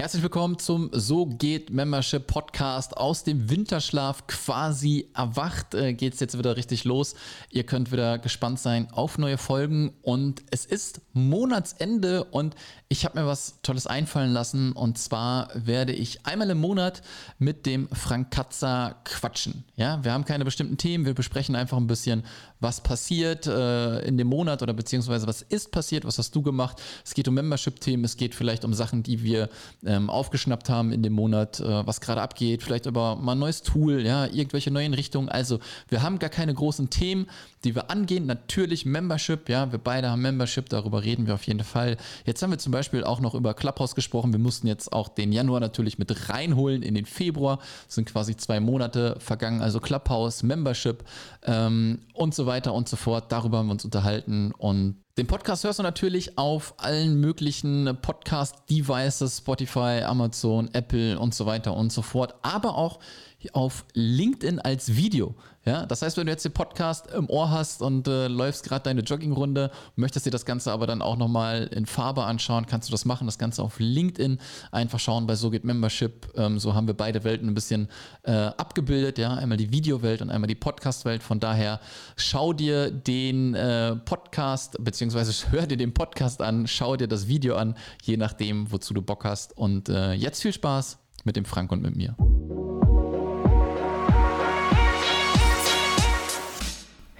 Herzlich willkommen zum So geht Membership Podcast. Aus dem Winterschlaf quasi erwacht äh, geht es jetzt wieder richtig los. Ihr könnt wieder gespannt sein auf neue Folgen und es ist Monatsende und ich habe mir was Tolles einfallen lassen und zwar werde ich einmal im Monat mit dem Frank Katzer quatschen. Ja, wir haben keine bestimmten Themen, wir besprechen einfach ein bisschen, was passiert äh, in dem Monat oder beziehungsweise was ist passiert, was hast du gemacht. Es geht um Membership-Themen, es geht vielleicht um Sachen, die wir ähm, aufgeschnappt haben in dem Monat, äh, was gerade abgeht, vielleicht aber mal ein neues Tool, ja, irgendwelche neuen Richtungen. Also wir haben gar keine großen Themen, die wir angehen. Natürlich Membership, ja, wir beide haben Membership, darüber reden wir auf jeden Fall. Jetzt haben wir zum Beispiel auch noch über Clubhouse gesprochen. Wir mussten jetzt auch den Januar natürlich mit reinholen in den Februar. Es sind quasi zwei Monate vergangen, also Clubhouse, Membership ähm, und so weiter und so fort. Darüber haben wir uns unterhalten und den Podcast hörst du natürlich auf allen möglichen Podcast-Devices, Spotify, Amazon, Apple und so weiter und so fort, aber auch auf LinkedIn als Video. Ja, das heißt, wenn du jetzt den Podcast im Ohr hast und äh, läufst gerade deine Joggingrunde, möchtest dir das Ganze aber dann auch nochmal in Farbe anschauen, kannst du das machen. Das Ganze auf LinkedIn einfach schauen bei So geht Membership. Ähm, so haben wir beide Welten ein bisschen äh, abgebildet. Ja, einmal die Videowelt und einmal die Podcast-Welt. Von daher schau dir den äh, Podcast beziehungsweise hör dir den Podcast an, schau dir das Video an, je nachdem, wozu du Bock hast. Und äh, jetzt viel Spaß mit dem Frank und mit mir.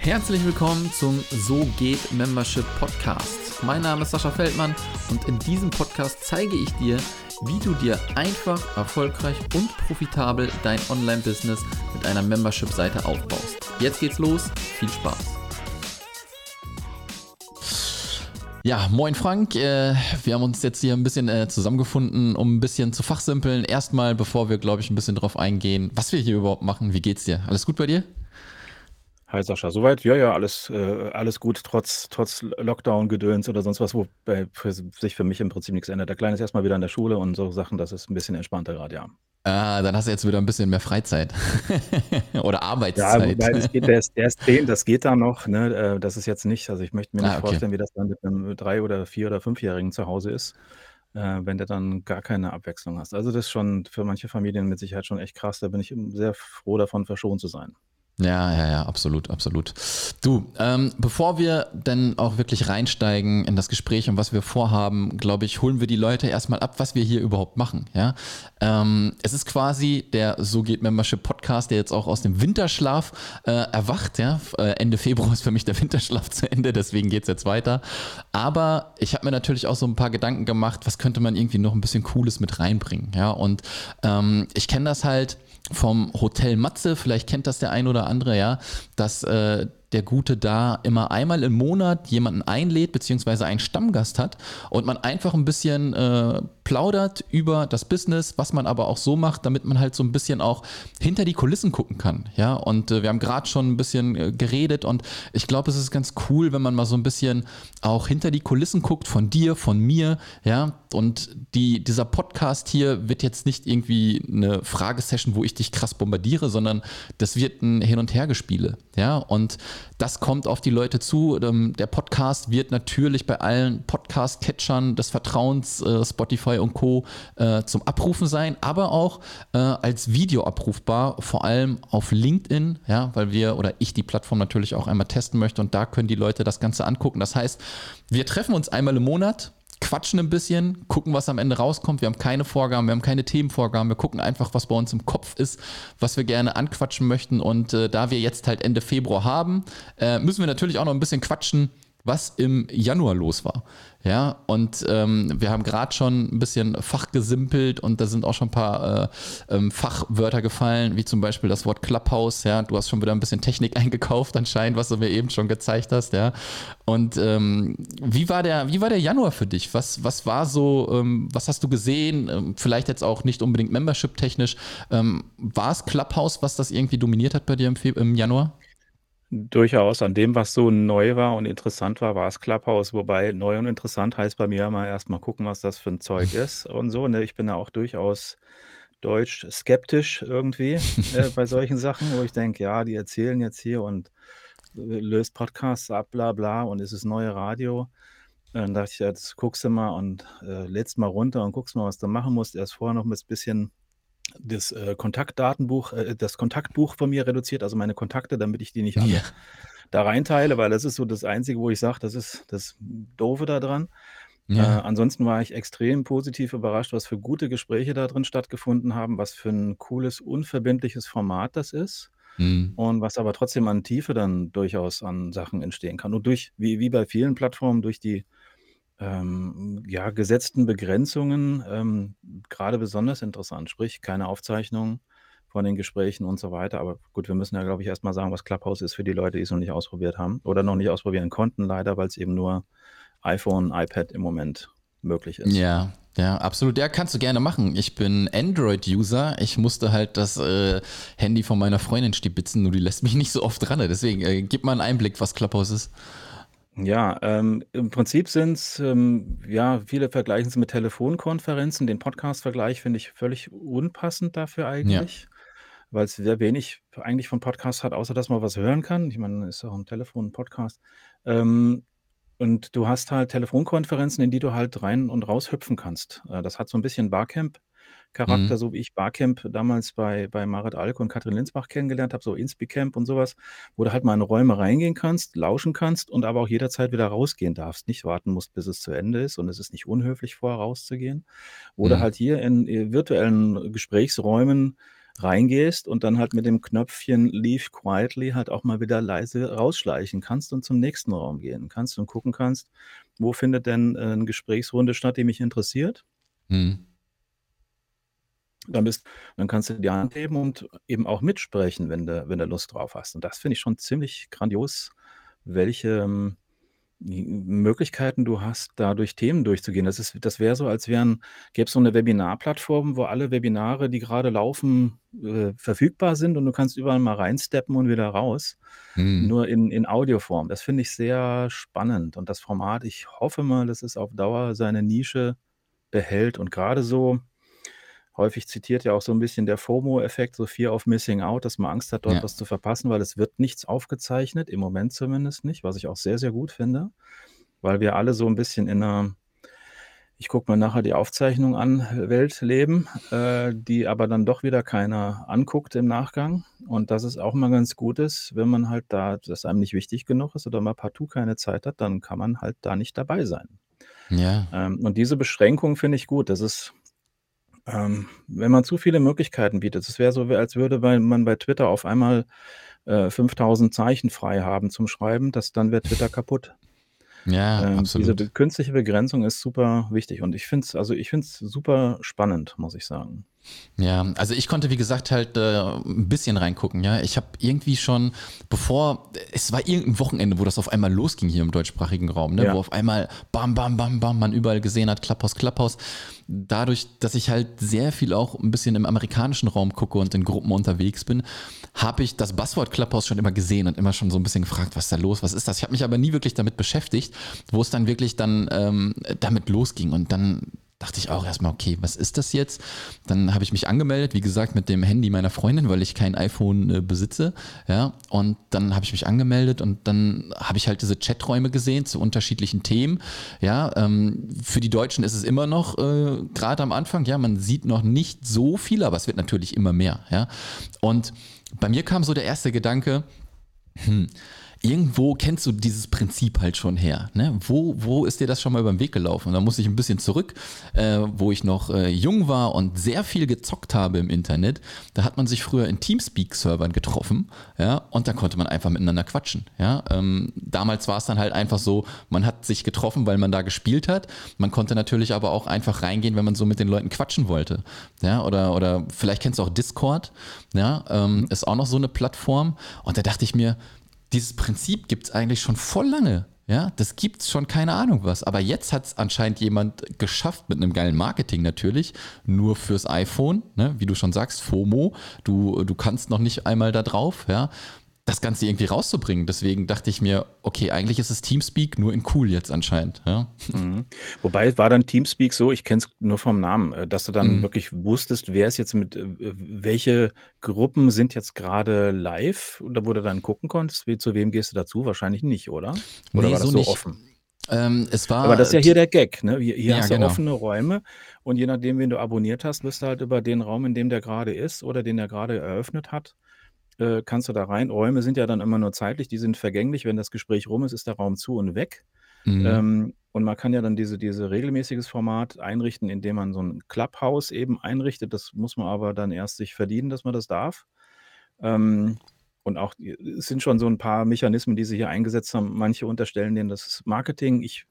Herzlich willkommen zum So geht Membership Podcast. Mein Name ist Sascha Feldmann und in diesem Podcast zeige ich dir, wie du dir einfach, erfolgreich und profitabel dein Online-Business mit einer Membership-Seite aufbaust. Jetzt geht's los, viel Spaß. Ja, moin Frank. Äh, wir haben uns jetzt hier ein bisschen äh, zusammengefunden, um ein bisschen zu fachsimpeln. Erstmal, bevor wir, glaube ich, ein bisschen drauf eingehen, was wir hier überhaupt machen. Wie geht's dir? Alles gut bei dir? Hi Sascha, soweit? Ja, ja, alles, äh, alles gut, trotz, trotz Lockdown-Gedöns oder sonst was, wo bei, für sich für mich im Prinzip nichts ändert. Der Kleine ist erstmal wieder in der Schule und so Sachen, das ist ein bisschen entspannter gerade, ja. Ah, dann hast du jetzt wieder ein bisschen mehr Freizeit oder Ja, Arbeitszeit. wobei das geht, der ist, der ist 10, das geht da noch, ne? äh, Das ist jetzt nicht, also ich möchte mir nicht Ah, okay. vorstellen, wie das dann mit einem drei- oder vier- oder fünfjährigen zu Hause ist, äh, wenn du dann gar keine Abwechslung hast. Also das ist schon für manche Familien mit Sicherheit schon echt krass. Da bin ich sehr froh davon, verschont zu sein. Ja, ja, ja, absolut, absolut. Du, ähm, bevor wir dann auch wirklich reinsteigen in das Gespräch und was wir vorhaben, glaube ich, holen wir die Leute erstmal ab, was wir hier überhaupt machen. Ja, ähm, es ist quasi der So geht Membership Podcast, der jetzt auch aus dem Winterschlaf äh, erwacht. Ja, äh, Ende Februar ist für mich der Winterschlaf zu Ende, deswegen geht es jetzt weiter. Aber ich habe mir natürlich auch so ein paar Gedanken gemacht, was könnte man irgendwie noch ein bisschen Cooles mit reinbringen. Ja, und ähm, ich kenne das halt vom Hotel Matze, vielleicht kennt das der ein oder andere, ja, dass äh, der Gute da immer einmal im Monat jemanden einlädt, beziehungsweise einen Stammgast hat und man einfach ein bisschen äh, plaudert über das Business, was man aber auch so macht, damit man halt so ein bisschen auch hinter die Kulissen gucken kann. Ja, und äh, wir haben gerade schon ein bisschen äh, geredet und ich glaube, es ist ganz cool, wenn man mal so ein bisschen auch hinter die Kulissen guckt von dir, von mir. Ja, und die, dieser Podcast hier wird jetzt nicht irgendwie eine Fragesession, wo ich dich krass bombardiere, sondern das wird ein Hin- und Hergespiele. Ja, und das kommt auf die Leute zu. Ähm, der Podcast wird natürlich bei allen Podcast-Catchern des Vertrauens, äh, Spotify und Co. Äh, zum Abrufen sein, aber auch äh, als Video abrufbar, vor allem auf LinkedIn, ja, weil wir oder ich die Plattform natürlich auch einmal testen möchte und da können die Leute das Ganze angucken. Das heißt, wir treffen uns einmal im Monat quatschen ein bisschen, gucken, was am Ende rauskommt. Wir haben keine Vorgaben, wir haben keine Themenvorgaben. Wir gucken einfach, was bei uns im Kopf ist, was wir gerne anquatschen möchten. Und äh, da wir jetzt halt Ende Februar haben, äh, müssen wir natürlich auch noch ein bisschen quatschen, was im Januar los war. Ja, und ähm, wir haben gerade schon ein bisschen fachgesimpelt und da sind auch schon ein paar äh, ähm, Fachwörter gefallen, wie zum Beispiel das Wort Clubhouse. Ja, du hast schon wieder ein bisschen Technik eingekauft anscheinend, was du mir eben schon gezeigt hast. Ja, und ähm, wie war der, wie war der Januar für dich? Was, was war so, ähm, was hast du gesehen? Ähm, vielleicht jetzt auch nicht unbedingt Membership-technisch. Ähm, war es Clubhouse, was das irgendwie dominiert hat bei dir im, im Januar? Durchaus an dem, was so neu war und interessant war, war es Clubhouse. Wobei neu und interessant heißt bei mir immer erst mal gucken, was das für ein Zeug ist und so, ne? Ich bin da auch durchaus deutsch skeptisch irgendwie, äh, bei solchen Sachen, wo ich denke: „Ja, die erzählen jetzt hier und, äh, löst Podcasts ab, bla bla und es ist neue Radio.“ Dann dachte ich, jetzt guckst du mal und äh, lädst mal runter und guckst mal, was du machen musst. Erst vorher noch ein bisschen das äh, Kontaktdatenbuch, äh, das Kontaktbuch von mir reduziert, also meine Kontakte, damit ich die nicht alle Ja. da reinteile, weil das ist so das Einzige, wo ich sage, das ist das Doofe da dran. Äh, Ja. ansonsten war ich extrem positiv überrascht, was für gute Gespräche da drin stattgefunden haben, was für ein cooles, unverbindliches Format das ist Mhm. und was aber trotzdem an Tiefe dann durchaus an Sachen entstehen kann. Und durch wie wie bei vielen Plattformen, durch die, ähm, ja, gesetzten Begrenzungen, ähm, grade besonders interessant. Sprich, keine Aufzeichnung von den Gesprächen und so weiter. Aber gut, wir müssen ja, glaube ich, erst mal sagen, was Clubhouse ist für die Leute, die es noch nicht ausprobiert haben oder noch nicht ausprobieren konnten leider, weil's eben nur iPhone, iPad im Moment möglich ist. Ja, ja, absolut. Ja, kannst du gerne machen. Ich bin Android-User. Ich musste halt das äh, Handy von meiner Freundin stibitzen, nur die lässt mich nicht so oft ran. Deswegen äh, gib mal einen Einblick, was Clubhouse ist. Ja, ähm, im Prinzip sind's, ähm ja, viele vergleichen es mit Telefonkonferenzen. Den Podcast-Vergleich finde ich völlig unpassend dafür Ja. eigentlich, weil's sehr wenig eigentlich von Podcasts hat, außer dass man was hören kann. Ich meine, ist auch am Telefon 'n Podcast. Ähm, und du hast halt Telefonkonferenzen, in die du halt rein und raus hüpfen kannst. Äh, das hat so 'n bisschen Barcamp-Charakter, Mhm. so wie ich Barcamp damals bei bei Marit Alk und Katrin Linsbach kennengelernt habe, so Inspicamp und so was, wo du halt mal in Räume reingehen kannst, lauschen kannst und aber auch jederzeit wieder rausgehen darfst. Nicht warten musst, bis es zu Ende ist und es ist nicht unhöflich, vorher rauszugehen. Wo du Mhm. halt hier in, äh, virtuellen Gesprächsräumen reingehst und dann halt mit dem Knöpfchen Leave quietly halt auch mal wieder leise rausschleichen kannst und zum nächsten Raum gehen kannst und gucken kannst, wo findet denn, äh, 'ne Gesprächsrunde statt, die mich interessiert. Mhm. Dann bist dann kannst du die Hand heben und eben auch mitsprechen, wenn du wenn du Lust drauf hast. Und das finde ich schon ziemlich grandios, welche, ähm, Möglichkeiten du hast, da durch Themen durchzugehen. Das ist das wäre so, als wären gäbe es so 'ne Webinarplattform, wo alle Webinare, die grade laufen, äh, verfügbar sind und du kannst überall mal reinsteppen und wieder raus, Mhm. nur in in Audioform. Das finde ich sehr spannend und das Format, ich hoffe mal, dass es auf Dauer seine Nische behält und grade so häufig zitiert ja auch so 'n bisschen der FOMO-Effekt, so Fear of Missing Out, dass man Angst hat, dort Ja. was zu verpassen, weil es wird nichts aufgezeichnet, im Moment zumindest nicht, was ich auch sehr, sehr gut finde, weil wir alle so 'n bisschen in 'ner „Ich gucke mir nachher die Aufzeichnung an“ Welt leben, äh, die aber dann doch wieder keiner anguckt im Nachgang. Und dass es auch mal ganz gut ist, wenn man halt da das einem nicht wichtig genug ist oder mal partout keine Zeit hat, dann kann man halt da nicht dabei sein. Ja. Ähm, und diese Beschränkung finde ich gut. Das ist ähm, wenn man zu viele Möglichkeiten bietet es wäre so, als würde man bei Twitter auf einmal, äh, 5.000 Zeichen frei haben zum Schreiben, das dann wäre Twitter kaputt. Ja, Ähm, diese absolut. künstliche Begrenzung ist super wichtig und ich finde es also, ich finde es super spannend, muss ich sagen. Ja, also ich konnte, wie gesagt, halt, äh, 'n bisschen reingucken, ja. Ich habe irgendwie schon, bevor es war irgend 'n Wochenende, wo das auf einmal losging hier im deutschsprachigen Raum, ne, Ja. wo auf einmal bam, bam, bam, bam, man überall gesehen hat, Clubhouse, Clubhouse. Dadurch, dass ich halt sehr viel auch 'n bisschen im amerikanischen Raum gucke und in Gruppen unterwegs bin, habe ich das Buzzword Clubhouse schon immer gesehen und immer schon so 'n bisschen gefragt: „Was ist da los? Was ist das?“ Ich habe mich aber nie wirklich damit beschäftigt, wo es dann wirklich dann, ähm, damit losging. Und dann dachte ich auch erst mal: „Okay, was ist das jetzt?“ Dann habe ich mich angemeldet, wie gesagt, mit dem Handy meiner Freundin, weil ich kein iPhone, äh, besitze, ja. Und dann habe ich mich angemeldet und dann habe ich halt diese Chaträume gesehen zu unterschiedlichen Themen, ja. Ähm, für die Deutschen ist es immer noch, äh, grade am Anfang, ja, man sieht noch nicht so viel, aber es wird natürlich immer mehr, ja. Und bei mir kam so der erste Gedanke: „Hm, irgendwo kennst du dieses Prinzip halt schon her, ne? Wo wo ist dir das schon mal über 'n Weg gelaufen?“ Und da musste ich 'n bisschen zurück, äh, wo ich noch, äh, jung war und sehr viel gezockt habe im Internet. Da hat man sich früher in Teamspeak-Servern getroffen, ja, und da konnte man einfach miteinander quatschen, ja. Ähm, damals war's dann halt einfach so, man hat sich getroffen, weil man da gespielt hat. Man konnte natürlich aber auch einfach reingehen, wenn man so mit den Leuten quatschen wollte, ja. Oder oder vielleicht kennst du auch Discord, ja, ähm, ist auch noch so 'ne Plattform. Und da dachte ich mir: „Dieses Prinzip gibt's eigentlich schon voll lange, ja? Das gibt's schon keine Ahnung was.“ Aber jetzt hat's anscheinend jemand geschafft mit 'nem geilen Marketing natürlich, nur fürs iPhone, ne? Wie du schon sagst, FOMO. Du du kannst noch nicht einmal da drauf, ja, das Ganze irgendwie rauszubringen. Deswegen dachte ich mir: „Okay, eigentlich ist es Teamspeak, nur in cool jetzt anscheinend“, ja. Mhm. Wobei war dann Teamspeak so ich kenne es nur vom Namen, äh, dass du dann Mhm. wirklich wusstest, wer ist jetzt mit äh, welche Gruppen sind jetzt grade live oder wo du dann gucken konntest? Wie zu wem gehst du dazu? Wahrscheinlich nicht, oder? Oder Ne, war das so so offen? Ähm, es war. Aber das ist ja hier der Gag, ne? Hier, hier Ja, hast du genau. offene Räume und je nachdem, wen du abonniert hast, wirst du halt über den Raum, in dem der gerade ist oder den er gerade eröffnet hat, äh, kannst du da rein. Räume sind ja dann immer nur zeitlich, die sind vergänglich. Wenn das Gespräch rum ist, ist der Raum zu und weg. Mhm. Ähm, und man kann ja dann diese, diese regelmäßiges Format einrichten, indem man so ein Clubhouse eben einrichtet. Das muss man aber dann erst sich verdienen, dass man das darf. Ähm, und auch es sind schon so ein paar Mechanismen, die sie hier eingesetzt haben. Manche unterstellen denen, das ist Marketing. Ich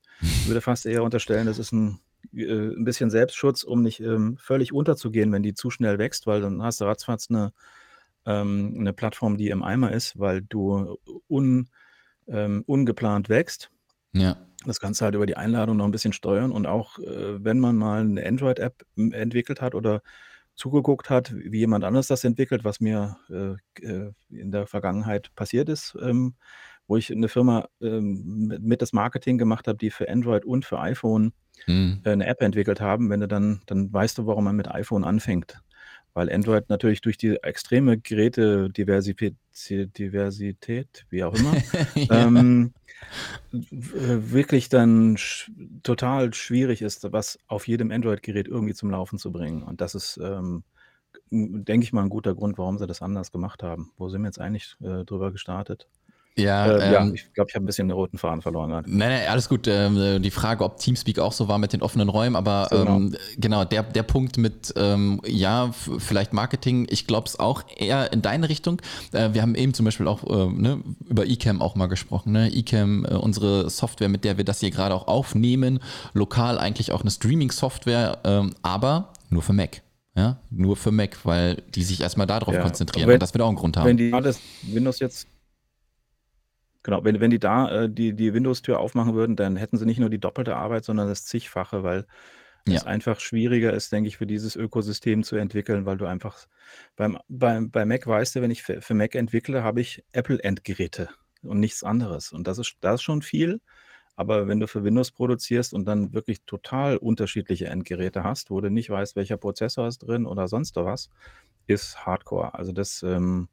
würde fast eher unterstellen, das ist ein, äh, ein bisschen Selbstschutz, um nicht ähm, völlig unterzugehen, wenn die zu schnell wächst, weil dann hast du ratzfatz eine, ähm, eine Plattform, die im Eimer ist, weil du un, ähm, ungeplant wächst. Ja. Das kannst du halt über die Einladung noch ein bisschen steuern und auch, äh, wenn man mal eine Android-App entwickelt hat oder zugeguckt hat, wie jemand anderes das entwickelt, was mir, äh, äh, in der Vergangenheit passiert ist, ähm, wo ich eine Firma, ähm, mit mit das Marketing gemacht habe, die für Android und für iPhone, Mhm. äh, 'ne App entwickelt haben. Wenn du dann dann weißt du, warum man mit iPhone anfängt. Weil Android natürlich durch die extreme Gerätediversität Diversität, wie auch immer, Ja. ähm, äh, wirklich dann sch total schwierig ist, was auf jedem Android-Gerät irgendwie zum Laufen zu bringen. Und das ist, ähm, hm, denke ich mal, ein guter Grund, warum sie das anders gemacht haben. Wo sind wir jetzt eigentlich, äh, drüber gestartet? Ja, Äh, ja, ähm ich glaube, ich habe ein bisschen den roten Faden verloren. Nein, nein, alles gut. Ähm, äh, die Frage, ob Teamspeak auch so war mit den offenen Räumen, aber So, genau. ähm, genau, der, der Punkt mit, ähm, ja, vielleicht Marketing, ich glaube es auch eher in deine Richtung. Äh, wir haben eben zum Beispiel auch äh, ne, über eCam auch mal gesprochen. Ne? eCam, äh, unsere Software, mit der wir das hier gerade auch aufnehmen, lokal eigentlich auch eine Streaming-Software, ähm, aber nur für Mac. Ja, nur für Mac, weil die sich erstmal darauf Ja, konzentrieren. wenn- Und das wird auch einen Grund haben. Wenn die alles Windows jetzt genau, wenn wenn die da, äh, die die Windows-Tür aufmachen würden, dann hätten sie nicht nur die doppelte Arbeit, sondern das Zigfache, weil Ja. es einfach schwieriger ist, denke ich, für dieses Ökosystem zu entwickeln, weil du einfach beim beim bei Mac weißt du, wenn ich für für Mac entwickle, habe ich Apple-Endgeräte und nichts anderes. Und das ist das ist schon viel. Aber wenn du für Windows produzierst und dann wirklich total unterschiedliche Endgeräte hast, wo du nicht weißt, welcher Prozessor ist drin oder sonst was, ist Hardcore. Also das, ähm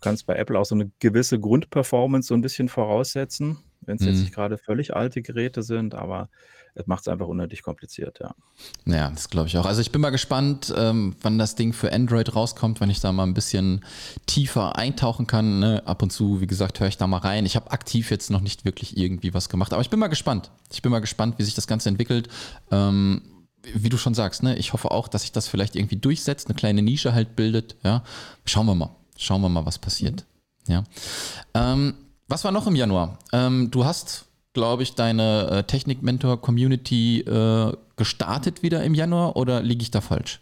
kannst bei Apple auch so eine gewisse Grundperformance so ein bisschen voraussetzen, wenn's jetzt Mhm. nicht gerade völlig alte Geräte sind, aber es macht es einfach unnötig kompliziert, ja. Ja, das glaube ich auch. Also ich bin mal gespannt, ähm, wann das Ding für Android rauskommt, wenn ich da mal ein bisschen tiefer eintauchen kann. Ne? Ab und zu, wie gesagt, höre ich da mal rein. Ich habe aktiv jetzt noch nicht wirklich irgendwie was gemacht, aber ich bin mal gespannt. Ich bin mal gespannt, wie sich das Ganze entwickelt. Ähm, wie du schon sagst, ne? ich hoffe auch, dass sich das vielleicht irgendwie durchsetzt, eine kleine Nische halt bildet. Ja? Schauen wir mal. Schauen wir mal, was passiert. Ja. Ähm, was war noch im Januar? Ähm, du hast, glaube ich, deine äh, Technik-Mentor-Community äh, gestartet wieder im Januar oder liege ich da falsch?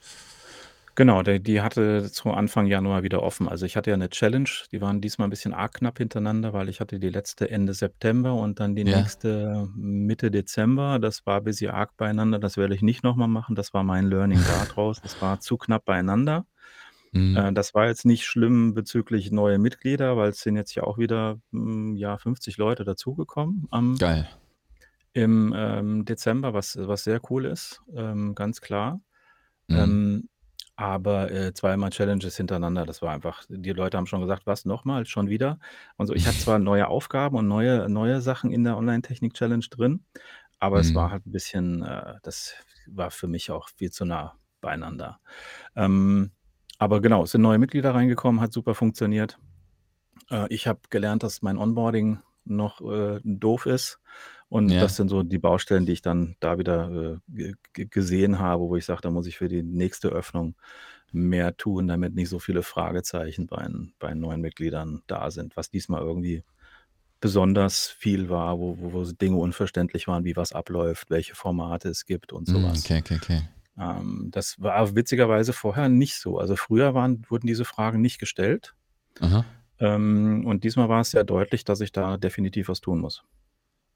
Genau, der die hatte zu Anfang Januar wieder offen. Also, ich hatte ja eine Challenge, die waren diesmal ein bisschen arg knapp hintereinander, weil ich hatte die letzte Ende September und dann die Ja. nächste Mitte Dezember. Das war ein bisschen arg beieinander, das werde ich nicht noch mal machen. Das war mein Learning daraus. Das war zu knapp beieinander. Mhm. Äh, das war jetzt nicht schlimm bezüglich neue Mitglieder, weil es sind jetzt ja auch wieder, hm, ja, 50 Leute dazugekommen am Geil. im, ähm, Dezember, was was sehr cool ist, ähm, ganz klar. Mhm. Ähm, aber, äh, zweimal Challenges hintereinander, das war einfach die Leute haben schon gesagt: „Was, nochmal? Schon wieder?“ Und so. Ich hatte zwar neue Aufgaben und neue neue Sachen in der Online-Technik-Challenge drin, aber es war Mhm. halt ein bisschen äh, das war für mich auch viel zu nah beieinander. Ähm, aber genau, es sind neue Mitglieder reingekommen, hat super funktioniert. Äh, ich habe gelernt, dass mein Onboarding noch, äh, doof ist und Ja. das sind so die Baustellen, die ich dann da wieder, äh, ge ge gesehen habe, wo ich sage, da muss ich für die nächste Öffnung mehr tun, damit nicht so viele Fragezeichen bei bei neuen Mitgliedern da sind, was diesmal irgendwie besonders viel war, wo wo wo Dinge unverständlich waren, wie was abläuft, welche Formate es gibt und so Mhm, was. okay, okay, okay. Ähm, das war witzigerweise vorher nicht so. Also, früher waren wurden diese Fragen nicht gestellt. Ähm, und diesmal war es sehr deutlich, dass ich da definitiv was tun muss.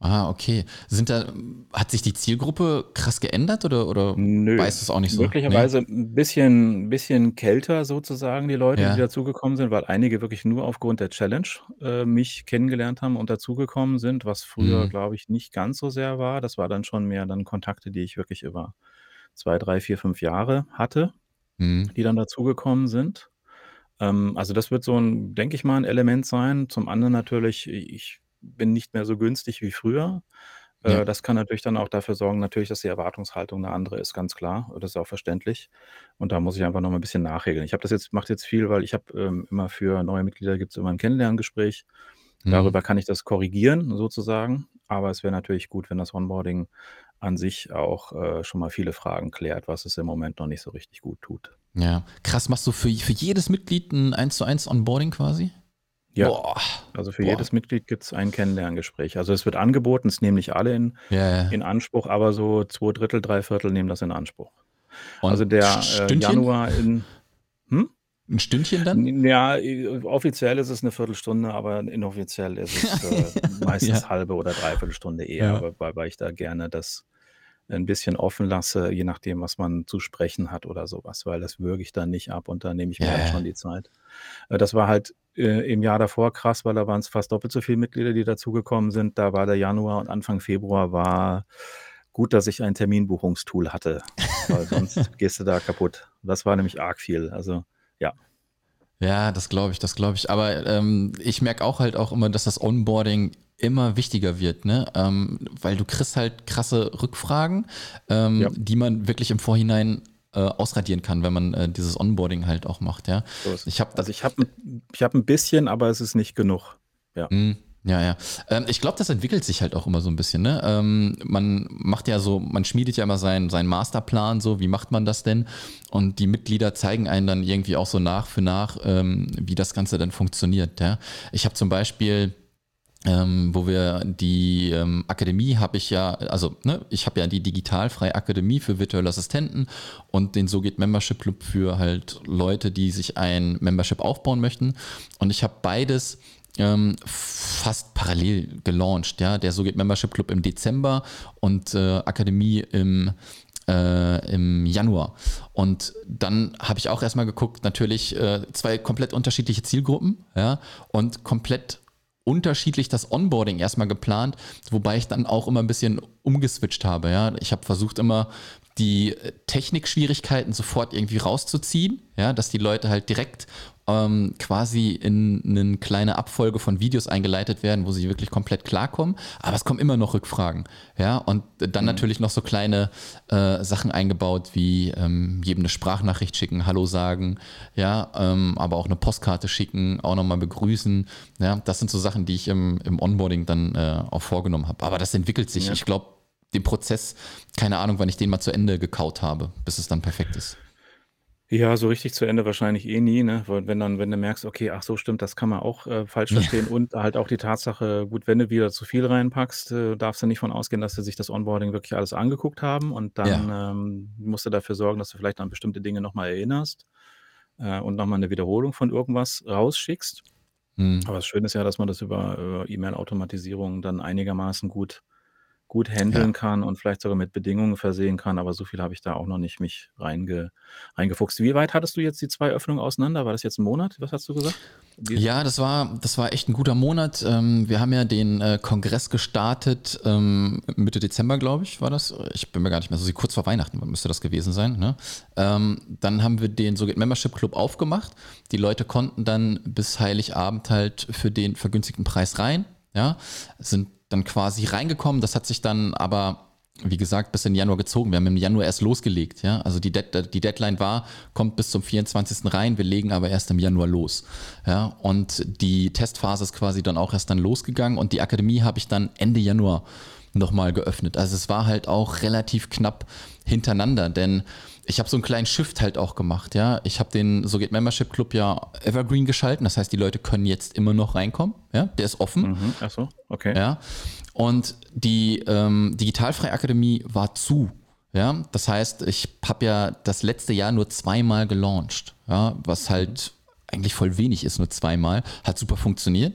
Ah, okay. Sind da hat sich die Zielgruppe krass geändert oder oder Nö, weißt du's auch nicht so? Möglicherweise 'n bisschen bisschen kälter sozusagen die Leute, die Ja. dazugekommen sind, weil einige wirklich nur aufgrund der Challenge, äh, mich kennengelernt haben und dazugekommen sind, was früher, Mhm. glaube ich, nicht ganz so sehr war. Das war dann schon mehr dann Kontakte, die ich wirklich über 2, 3, 4, 5 Jahre hatte, Mhm. die dann dazugekommen sind. Ähm, also, das wird so 'n, denke ich mal, 'n Element sein. Zum anderen natürlich, ich bin nicht mehr so günstig wie früher. Äh, ja. das kann natürlich dann auch dafür sorgen, natürlich, dass die Erwartungshaltung eine andere ist, ganz klar. Das ist auch verständlich. Und da muss ich einfach noch mal ein bisschen nachregeln. Ich habe das jetzt mache jetzt viel, weil ich habe, ähm, immer für neue Mitglieder gibt es immer ein Kennenlerngespräch. Mhm. Darüber kann ich das korrigieren sozusagen. Aber es wäre natürlich gut, wenn das Onboarding an sich auch, äh, schon mal viele Fragen klärt, was es im Moment noch nicht so richtig gut tut. Ja, krass. Machst du für für jedes Mitglied ein 1:1 Onboarding quasi? Ja, Boah. also für Boah. jedes Mitglied gibt es ein Kennenlerngespräch. Also es wird angeboten, es nehmen nicht alle in, ja, ja. in Anspruch, aber so zwei Drittel, drei Viertel nehmen das in Anspruch. Und also der äh, Januar in. Hm? Ein Stündchen dann? Ja, offiziell ist es eine Viertelstunde, aber inoffiziell ist es äh, meistens ja. halbe oder dreiviertel Stunde eher, ja. weil ich da gerne das ein bisschen offen lasse, je nachdem, was man zu sprechen hat oder sowas, weil das würge ich dann nicht ab und da nehme ich mir ja, halt schon die Zeit. Äh, das war halt äh, im Jahr davor krass, weil da waren es fast doppelt so viele Mitglieder, die dazugekommen sind. Da war der Januar und Anfang Februar war gut, dass ich ein Terminbuchungstool hatte, weil sonst gehst du da kaputt. Das war nämlich arg viel. Also ja. Ja, das glaube ich, das glaube ich. Aber ähm, ich merke auch halt auch immer, dass das Onboarding immer wichtiger wird, ne? Ähm, weil du kriegst halt krasse Rückfragen, ähm, ja. die man wirklich im Vorhinein äh, ausradieren kann, wenn man äh, dieses Onboarding halt auch macht, ja. So ich hab, also ich habe ich hab ein bisschen, aber es ist nicht genug. Ja. Mm. Ja, ja. Ähm, ich glaube, das entwickelt sich halt auch immer so ein bisschen. Ne? Ähm, man macht ja so, man schmiedet ja immer seinen, seinen Masterplan, so, wie macht man das denn? Und die Mitglieder zeigen einen dann irgendwie auch so nach für nach, ähm, wie das Ganze dann funktioniert. Ja? Ich habe zum Beispiel ähm, wo wir die ähm, Akademie habe ich ja, also ne, ich habe ja die digitalfreie Akademie für virtuelle Assistenten und den So geht Membership Club für halt Leute, die sich ein Membership aufbauen möchten. Und ich habe beides ähm, fast parallel gelauncht. Ja, der So geht Membership Club im Dezember und äh, Akademie im äh, im Januar. Und dann habe ich auch erstmal geguckt, natürlich äh, zwei komplett unterschiedliche Zielgruppen, ja, und komplett unterschiedlich das Onboarding erstmal geplant, wobei ich dann auch immer ein bisschen umgeswitcht habe. Ja. Ich habe versucht immer die Technikschwierigkeiten sofort irgendwie rauszuziehen, ja, dass die Leute halt direkt ähm, quasi in eine kleine Abfolge von Videos eingeleitet werden, wo sie wirklich komplett klarkommen. Aber es kommen immer noch Rückfragen. Ja, und dann mhm. natürlich noch so kleine äh, Sachen eingebaut, wie ähm, jedem eine Sprachnachricht schicken, Hallo sagen, ja, ähm, aber auch eine Postkarte schicken, auch nochmal begrüßen. Ja, das sind so Sachen, die ich im, im Onboarding dann äh, auch vorgenommen habe. Aber das entwickelt sich. Ja. Ich glaube, den Prozess, keine Ahnung, wann ich den mal zu Ende gekaut habe, bis es dann perfekt ist. Ja, so richtig zu Ende wahrscheinlich eh nie, ne? Weil wenn dann wenn du merkst, okay, ach so stimmt, das kann man auch, äh, falsch verstehen und halt auch die Tatsache, gut, wenn du wieder zu viel reinpackst, äh, darfst du nicht von ausgehen, dass sie sich das Onboarding wirklich alles angeguckt haben und dann, Ja. ähm, musst du dafür sorgen, dass du vielleicht an bestimmte Dinge noch mal erinnerst, äh, und noch mal 'ne Wiederholung von irgendwas rausschickst. Mhm. Aber das Schöne ist ja, dass man das über über E-Mail-Automatisierung dann einigermaßen gut gut handeln ja. kann und vielleicht sogar mit Bedingungen versehen kann, aber so viel habe ich da auch noch nicht mich reinge, reingefuchst. Wie weit hattest du jetzt die zwei Öffnungen auseinander? War das jetzt ein Monat? Was hast du gesagt? Wie ja, das war, das war echt ein guter Monat. Ähm, wir haben ja den äh, Kongress gestartet, ähm, Mitte Dezember, glaube ich, war das. Ich bin mir gar nicht mehr so, kurz vor Weihnachten müsste das gewesen sein. Ne? Ähm, dann haben wir den So Membership Club aufgemacht. Die Leute konnten dann bis Heiligabend halt für den vergünstigten Preis rein. Ja, sind dann quasi reingekommen. Das hat sich dann aber, wie gesagt, bis in Januar gezogen. Wir haben im Januar erst losgelegt. Ja? Also die, Dead die Deadline war, kommt bis zum 24. rein, wir legen aber erst im Januar los. Ja? Und die Testphase ist quasi dann auch erst dann losgegangen und die Akademie habe ich dann Ende Januar nochmal geöffnet. Also es war halt auch relativ knapp hintereinander, denn ich habe so einen kleinen Shift halt auch gemacht, ja. Ich habe den So geht Membership Club ja Evergreen geschalten, das heißt, die Leute können jetzt immer noch reinkommen, ja. Der ist offen. Mhm. Ach so, okay. Ja. Und die ähm, Digitalfreie Akademie war zu, ja. Das heißt, ich habe ja das letzte Jahr nur zweimal gelauncht, ja, was halt eigentlich voll wenig ist, nur zweimal. Hat super funktioniert.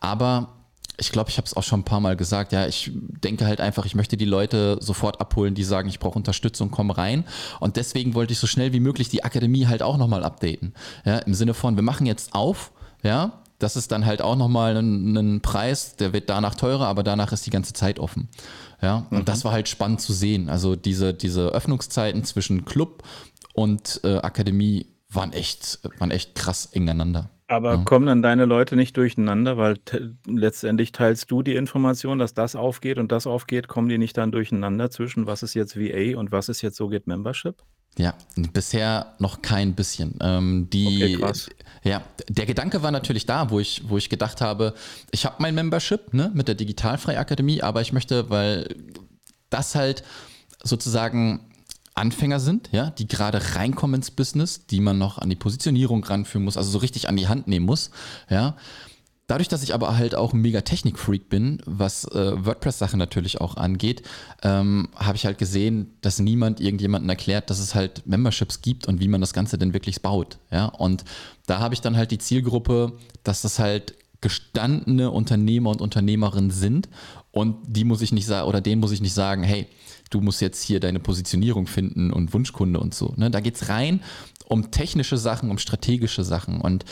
Aber ich glaube, ich habe es auch schon ein paar Mal gesagt, ja, ich denke halt einfach, ich möchte die Leute sofort abholen, die sagen, ich brauche Unterstützung, komm rein. Und deswegen wollte ich so schnell wie möglich die Akademie halt auch nochmal updaten. Ja, Im Sinne von, wir machen jetzt auf, ja, das ist dann halt auch nochmal ein, ein Preis, der wird danach teurer, aber danach ist die ganze Zeit offen. Ja, und mhm. das war halt spannend zu sehen. Also diese, diese Öffnungszeiten zwischen Club und äh, Akademie waren echt, waren echt krass eng aneinander. Aber ja. kommen dann deine Leute nicht durcheinander, weil letztendlich teilst du die Information, dass das aufgeht und das aufgeht, kommen die nicht dann durcheinander zwischen was ist jetzt VA und was ist jetzt So geht Membership? Ja, bisher noch kein bisschen. Ähm, die, okay, krass. Ja, der Gedanke war natürlich da, wo ich, wo ich gedacht habe, ich habe mein Membership ne, mit der Digitalfrei Akademie, aber ich möchte, weil das halt sozusagen Anfänger sind, ja, die gerade reinkommen ins Business, die man noch an die Positionierung ranführen muss, also so richtig an die Hand nehmen muss, ja. Dadurch, dass ich aber halt auch ein mega Technik-Freak bin, was äh, WordPress-Sachen natürlich auch angeht, ähm, habe ich halt gesehen, dass niemand irgendjemanden erklärt, dass es halt Memberships gibt und wie man das Ganze denn wirklich baut. Ja? Und da habe ich dann halt die Zielgruppe, dass das halt gestandene Unternehmer und Unternehmerinnen sind und die muss ich nicht sagen, oder denen muss ich nicht sagen, hey, du musst jetzt hier deine Positionierung finden und Wunschkunde und so. Ne? Da geht es rein um technische Sachen, um strategische Sachen. Und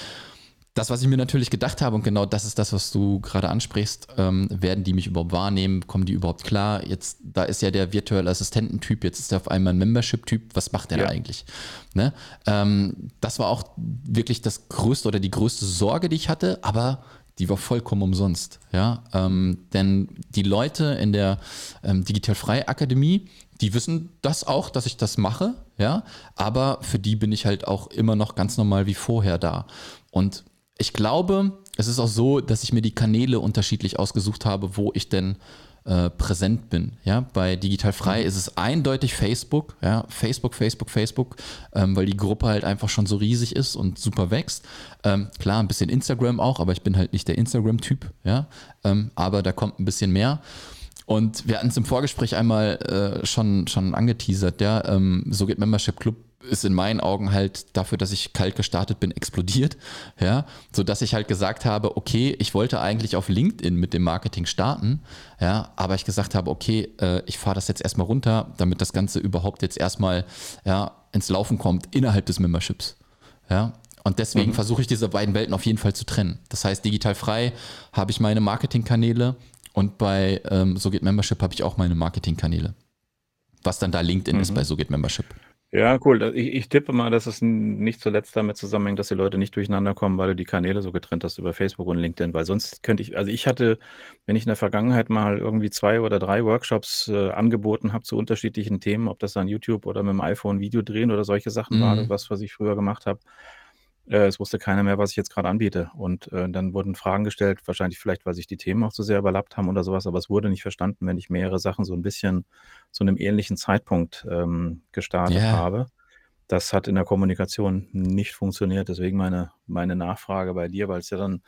das, was ich mir natürlich gedacht habe, und genau das ist das, was du gerade ansprichst, ähm, werden die mich überhaupt wahrnehmen? Kommen die überhaupt klar? Jetzt, da ist ja der virtuelle Assistententyp, jetzt ist er auf einmal ein Membership-Typ. Was macht der ja. da eigentlich? Ne? Ähm, das war auch wirklich das größte oder die größte Sorge, die ich hatte, aber die war vollkommen umsonst. Ja? Ähm, denn die Leute in der ähm, Digital Frei Akademie, die wissen das auch, dass ich das mache, ja, aber für die bin ich halt auch immer noch ganz normal wie vorher da. Und ich glaube, es ist auch so, dass ich mir die Kanäle unterschiedlich ausgesucht habe, wo ich denn äh, präsent bin. Ja, bei Digital Frei mhm. ist es eindeutig Facebook, ja, Facebook, Facebook, Facebook, ähm, weil die Gruppe halt einfach schon so riesig ist und super wächst. Ähm, klar, ein bisschen Instagram auch, aber ich bin halt nicht der Instagram-Typ, ja, ähm, aber da kommt ein bisschen mehr. Und wir hatten es im Vorgespräch einmal äh, schon, schon angeteasert, ja, ähm, so geht Membership Club ist in meinen Augen halt dafür, dass ich kalt gestartet bin, explodiert. Ja, so dass ich halt gesagt habe, okay, ich wollte eigentlich auf LinkedIn mit dem Marketing starten, ja, aber ich gesagt habe, okay, äh, ich fahre das jetzt erstmal runter, damit das Ganze überhaupt jetzt erstmal ja, ins Laufen kommt innerhalb des Memberships. Ja, und deswegen mhm. versuche ich diese beiden Welten auf jeden Fall zu trennen. Das heißt, digital frei habe ich meine Marketingkanäle und bei ähm, So geht Membership habe ich auch meine Marketingkanäle. Was dann da LinkedIn mhm. ist bei So geht Membership. Ja, cool. Ich ich tippe mal, dass es nicht zuletzt damit zusammenhängt, dass die Leute nicht durcheinander kommen, weil du die Kanäle so getrennt hast über Facebook und LinkedIn, weil sonst könnte ich also, ich hatte, wenn ich in der Vergangenheit mal irgendwie zwei oder drei Workshops, äh, angeboten habe zu unterschiedlichen Themen, ob das dann YouTube oder mit dem iPhone Video drehen oder solche Sachen war, Mhm. was was ich früher gemacht habe. Äh, es wusste keiner mehr, was ich jetzt gerade anbiete. Und, äh, dann wurden Fragen gestellt, wahrscheinlich vielleicht, weil sich die Themen auch zu sehr überlappt haben oder sowas, aber es wurde nicht verstanden, wenn ich mehrere Sachen so ein bisschen zu einem ähnlichen Zeitpunkt, ähm, gestartet Ja. habe. Das hat in der Kommunikation nicht funktioniert. Deswegen meine meine Nachfrage bei dir, weil es ja dann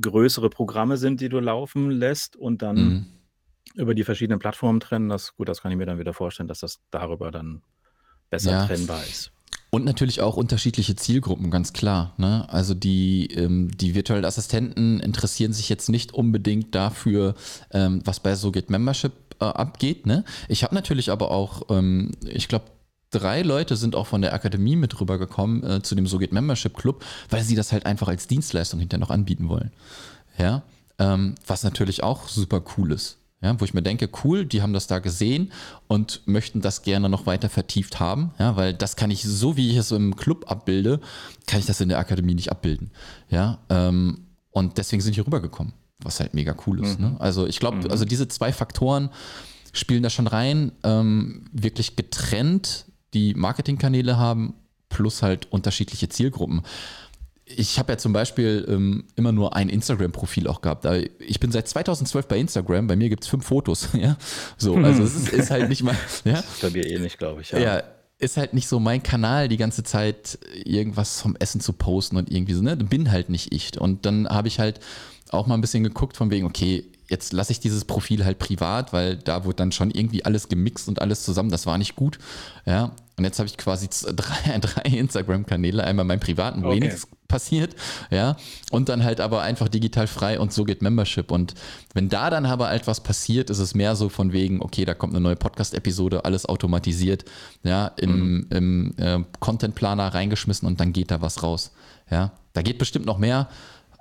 größere Programme sind, die du laufen lässt und dann Mhm. über die verschiedenen Plattformen trennen. Das gut, das kann ich mir dann wieder vorstellen, dass das darüber dann besser Ja. trennbar ist. Und natürlich auch unterschiedliche Zielgruppen, ganz klar. Ne? Also die, ähm, die virtuellen Assistenten interessieren sich jetzt nicht unbedingt dafür, ähm, was bei So geht Membership äh, abgeht. Ne? Ich habe natürlich aber auch, ähm, ich glaube, drei Leute sind auch von der Akademie mit rübergekommen äh, zu dem So geht Membership Club, weil sie das halt einfach als Dienstleistung hinterher noch anbieten wollen. Ja, ähm, was natürlich auch super cool ist. Ja, wo ich mir denke, cool, die haben das da gesehen und möchten das gerne noch weiter vertieft haben, ja, weil das kann ich, so wie ich es im Club abbilde, kann ich das in der Akademie nicht abbilden. Ja, ähm, und deswegen sind die rübergekommen, was halt mega cool ist. Mhm. Ne? Also ich glaube, mhm. also diese zwei Faktoren spielen da schon rein, ähm, wirklich getrennt die Marketingkanäle haben, plus halt unterschiedliche Zielgruppen ich habe ja zum Beispiel ähm, immer nur ein Instagram-Profil auch gehabt. Ich bin seit 2012 bei Instagram, bei mir gibt es fünf Fotos. Ja? So, also es ist, ist halt nicht mal. Ja? Das ist bei mir ähnlich, glaube ich. Ja. ja. ist halt nicht so mein Kanal, die ganze Zeit irgendwas vom Essen zu posten und irgendwie so, ne? Bin halt nicht ich. Und dann habe ich halt auch mal ein bisschen geguckt, von wegen, okay, jetzt lasse ich dieses Profil halt privat, weil da wurde dann schon irgendwie alles gemixt und alles zusammen. Das war nicht gut. Ja, und jetzt habe ich quasi drei, drei Instagram-Kanäle, einmal meinen privaten, wo okay. eh nichts passiert, ja, und dann halt aber einfach digital frei und so geht Membership. Und wenn da dann aber etwas passiert, ist es mehr so von wegen, okay, da kommt eine neue Podcast-Episode, alles automatisiert, ja, im, mhm. im äh, Content-Planer reingeschmissen und dann geht da was raus. Ja, da geht bestimmt noch mehr,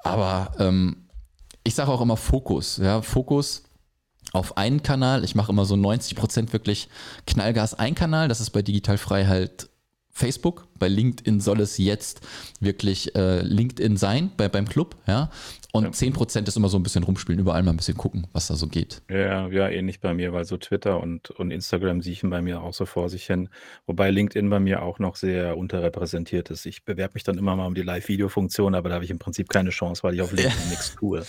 aber ähm, ich sage auch immer Fokus, ja, Fokus auf einen Kanal. Ich mache immer so 90 Prozent wirklich Knallgas ein Kanal. Das ist bei Digital Frei halt Facebook. Bei LinkedIn soll es jetzt wirklich äh, LinkedIn sein bei, beim Club, ja. Und ja. 10% ist immer so ein bisschen rumspielen, überall mal ein bisschen gucken, was da so geht. Ja, ja, ähnlich bei mir, weil so Twitter und, und Instagram siechen bei mir auch so vor sich hin. Wobei LinkedIn bei mir auch noch sehr unterrepräsentiert ist. Ich bewerbe mich dann immer mal um die Live-Video-Funktion, aber da habe ich im Prinzip keine Chance, weil ich auf LinkedIn ja. nichts tue.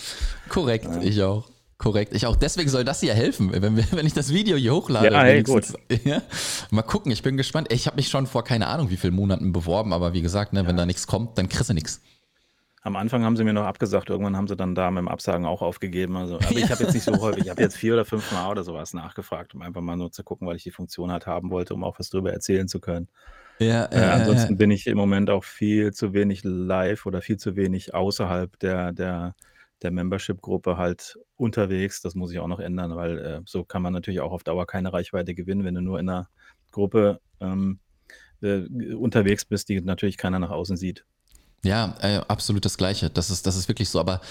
Korrekt, ja. ich auch. Korrekt. Ich auch. Deswegen soll das hier helfen, wenn, wir, wenn ich das Video hier hochlade. Ja, hey, gut. Ja? Mal gucken, ich bin gespannt. Ich habe mich schon vor keine Ahnung wie vielen Monaten beworben, aber wie gesagt, ne, ja. wenn da nichts kommt, dann kriegst du nichts. Am Anfang haben sie mir noch abgesagt, irgendwann haben sie dann da mit dem Absagen auch aufgegeben. Also, aber ich habe jetzt nicht so häufig, ich habe jetzt vier oder fünf Mal oder sowas nachgefragt, um einfach mal nur zu gucken, weil ich die Funktion halt haben wollte, um auch was drüber erzählen zu können. Ja, äh, ansonsten bin ich im Moment auch viel zu wenig live oder viel zu wenig außerhalb der, der, der Membership-Gruppe halt unterwegs. Das muss ich auch noch ändern, weil äh, so kann man natürlich auch auf Dauer keine Reichweite gewinnen, wenn du nur in einer Gruppe ähm, äh, unterwegs bist, die natürlich keiner nach außen sieht. Ja, äh, absolut das Gleiche. Das ist, das ist wirklich so. Aber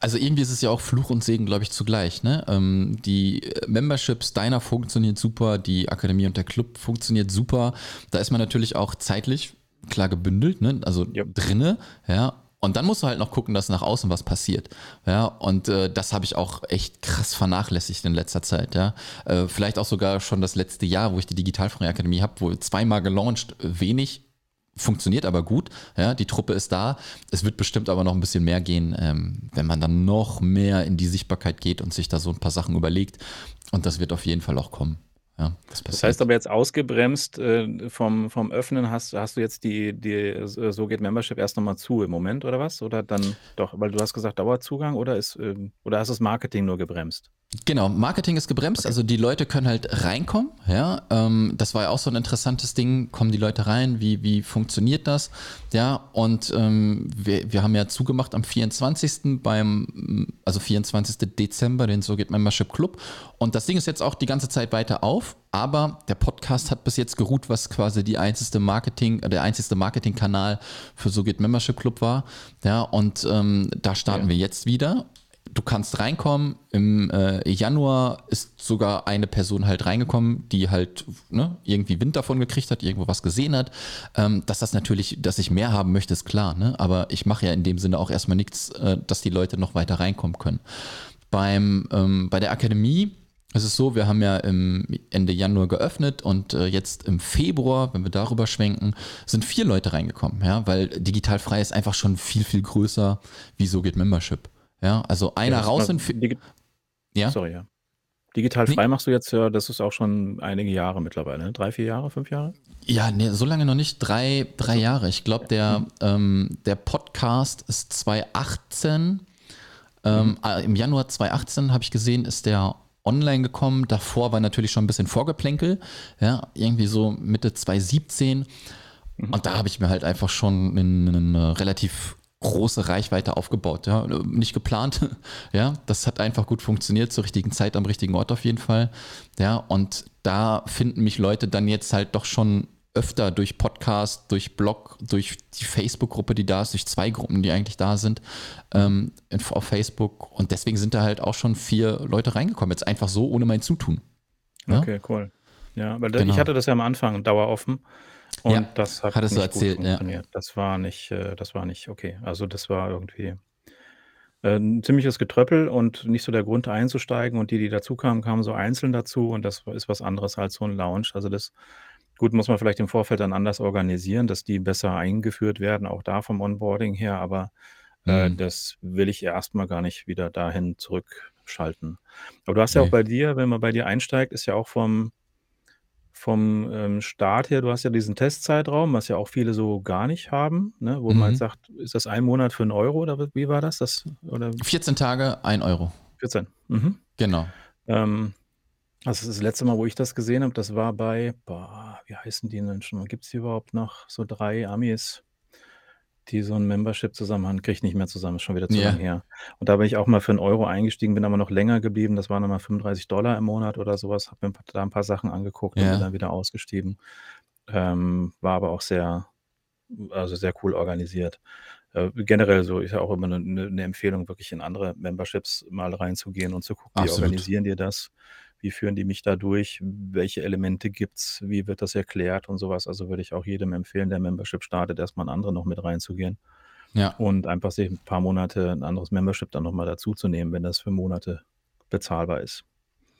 also irgendwie ist es ja auch Fluch und Segen, glaube ich, zugleich. Ne? Ähm, die Memberships deiner funktioniert super, die Akademie und der Club funktioniert super. Da ist man natürlich auch zeitlich klar gebündelt, ne? also ja. drinne, ja. Und dann musst du halt noch gucken, dass nach außen was passiert. Ja, und äh, das habe ich auch echt krass vernachlässigt in letzter Zeit. Ja, äh, vielleicht auch sogar schon das letzte Jahr, wo ich die Digitalfreie Akademie habe, wo zweimal gelauncht, wenig funktioniert aber gut. Ja, die Truppe ist da. Es wird bestimmt aber noch ein bisschen mehr gehen, ähm, wenn man dann noch mehr in die Sichtbarkeit geht und sich da so ein paar Sachen überlegt. Und das wird auf jeden Fall auch kommen. Ja, das, das, heißt aber jetzt ausgebremst äh, vom, vom Öffnen, hast, hast du jetzt die, die So geht Membership erst nochmal zu im Moment oder was? Oder dann doch, weil du hast gesagt Dauerzugang oder ist äh, oder hast das Marketing nur gebremst? Genau, Marketing ist gebremst, okay. also die Leute können halt reinkommen, ja. Ähm, das war ja auch so ein interessantes Ding, kommen die Leute rein, wie, wie funktioniert das? Ja, und ähm, wir, wir haben ja zugemacht am 24. beim, also 24. Dezember, den So geht Membership Club. Und das Ding ist jetzt auch die ganze Zeit weiter auf, aber der Podcast hat bis jetzt geruht, was quasi die einzige Marketing, der einzige Marketingkanal für So geht Membership Club war. Ja, und ähm, da starten ja. wir jetzt wieder du kannst reinkommen. Im äh, Januar ist sogar eine Person halt reingekommen, die halt ne, irgendwie Wind davon gekriegt hat, irgendwo was gesehen hat. Ähm, dass das natürlich, dass ich mehr haben möchte, ist klar. Ne? Aber ich mache ja in dem Sinne auch erstmal nichts, äh, dass die Leute noch weiter reinkommen können. Beim, ähm, bei der Akademie ist es so, wir haben ja im Ende Januar geöffnet und äh, jetzt im Februar, wenn wir darüber schwenken, sind vier Leute reingekommen, ja, weil digital frei ist einfach schon viel, viel größer wie so geht Membership. Ja, also einer ja, raus und ja. Sorry, ja. Digital frei nee. machst du jetzt ja, das ist auch schon einige Jahre mittlerweile, ne? drei, vier Jahre, fünf Jahre? Ja, nee, so lange noch nicht, drei, drei Jahre. Ich glaube, der, mhm. ähm, der Podcast ist 2018. Ähm, mhm. äh, Im Januar 2018 habe ich gesehen, ist der online gekommen. Davor war natürlich schon ein bisschen Vorgeplänkel, ja, irgendwie so Mitte 2017. Mhm. Und da habe ich mir halt einfach schon einen relativ große Reichweite aufgebaut, ja, nicht geplant, ja, das hat einfach gut funktioniert, zur richtigen Zeit am richtigen Ort auf jeden Fall, ja, und da finden mich Leute dann jetzt halt doch schon öfter durch Podcast, durch Blog, durch die Facebook-Gruppe, die da ist, durch zwei Gruppen, die eigentlich da sind, ähm, auf Facebook und deswegen sind da halt auch schon vier Leute reingekommen, jetzt einfach so, ohne mein Zutun. Ja? Okay, cool. Ja, weil genau. ich hatte das ja am Anfang daueroffen und ja, das hat hattest nicht du erzählt, gut funktioniert. Ja. Das war nicht, äh, das war nicht okay. Also das war irgendwie äh, ein ziemliches Getröppel und nicht so der Grund einzusteigen. Und die, die dazu kamen, kamen so einzeln dazu und das ist was anderes als so ein Lounge. Also das gut muss man vielleicht im Vorfeld dann anders organisieren, dass die besser eingeführt werden, auch da vom Onboarding her. Aber äh, mhm. das will ich erstmal gar nicht wieder dahin zurückschalten. Aber du hast ja auch bei dir, wenn man bei dir einsteigt, ist ja auch vom vom, ähm, Start her, du hast ja diesen Testzeitraum, was ja auch viele so gar nicht haben, ne, wo man halt sagt, ist das ein Monat für 1 Euro oder wie war das? das oder 14 Tage, 1 Euro. 14, mhm. Genau. Ähm, also das letzte Mal, wo ich das gesehen habe, das war bei, boah, wie heißen die denn schon Gibt es überhaupt noch so drei Amis? die so ein Membership zusammen haben, kriege ich nicht mehr zusammen, ist schon wieder zu Ja. lang her. Und da bin ich auch mal für einen Euro eingestiegen, bin aber noch länger geblieben. Das waren dann mal 35 im Monat oder sowas. Habe mir da ein paar Sachen angeguckt und bin dann wieder ausgestiegen. Ähm, war aber auch sehr also sehr cool organisiert. Äh, generell so ist ja auch immer eine 'ne 'ne Empfehlung, wirklich in andere Memberships mal reinzugehen und zu gucken, wie organisieren die das? Wie führen die mich da durch, welche Elemente gibt es, wie wird das erklärt und sowas. Also würde ich auch jedem empfehlen, der Membership startet, erstmal ein andere noch mit reinzugehen. Ja. Und einfach sich ein paar Monate ein anderes Membership dann nochmal dazuzunehmen, wenn das für Monate bezahlbar ist.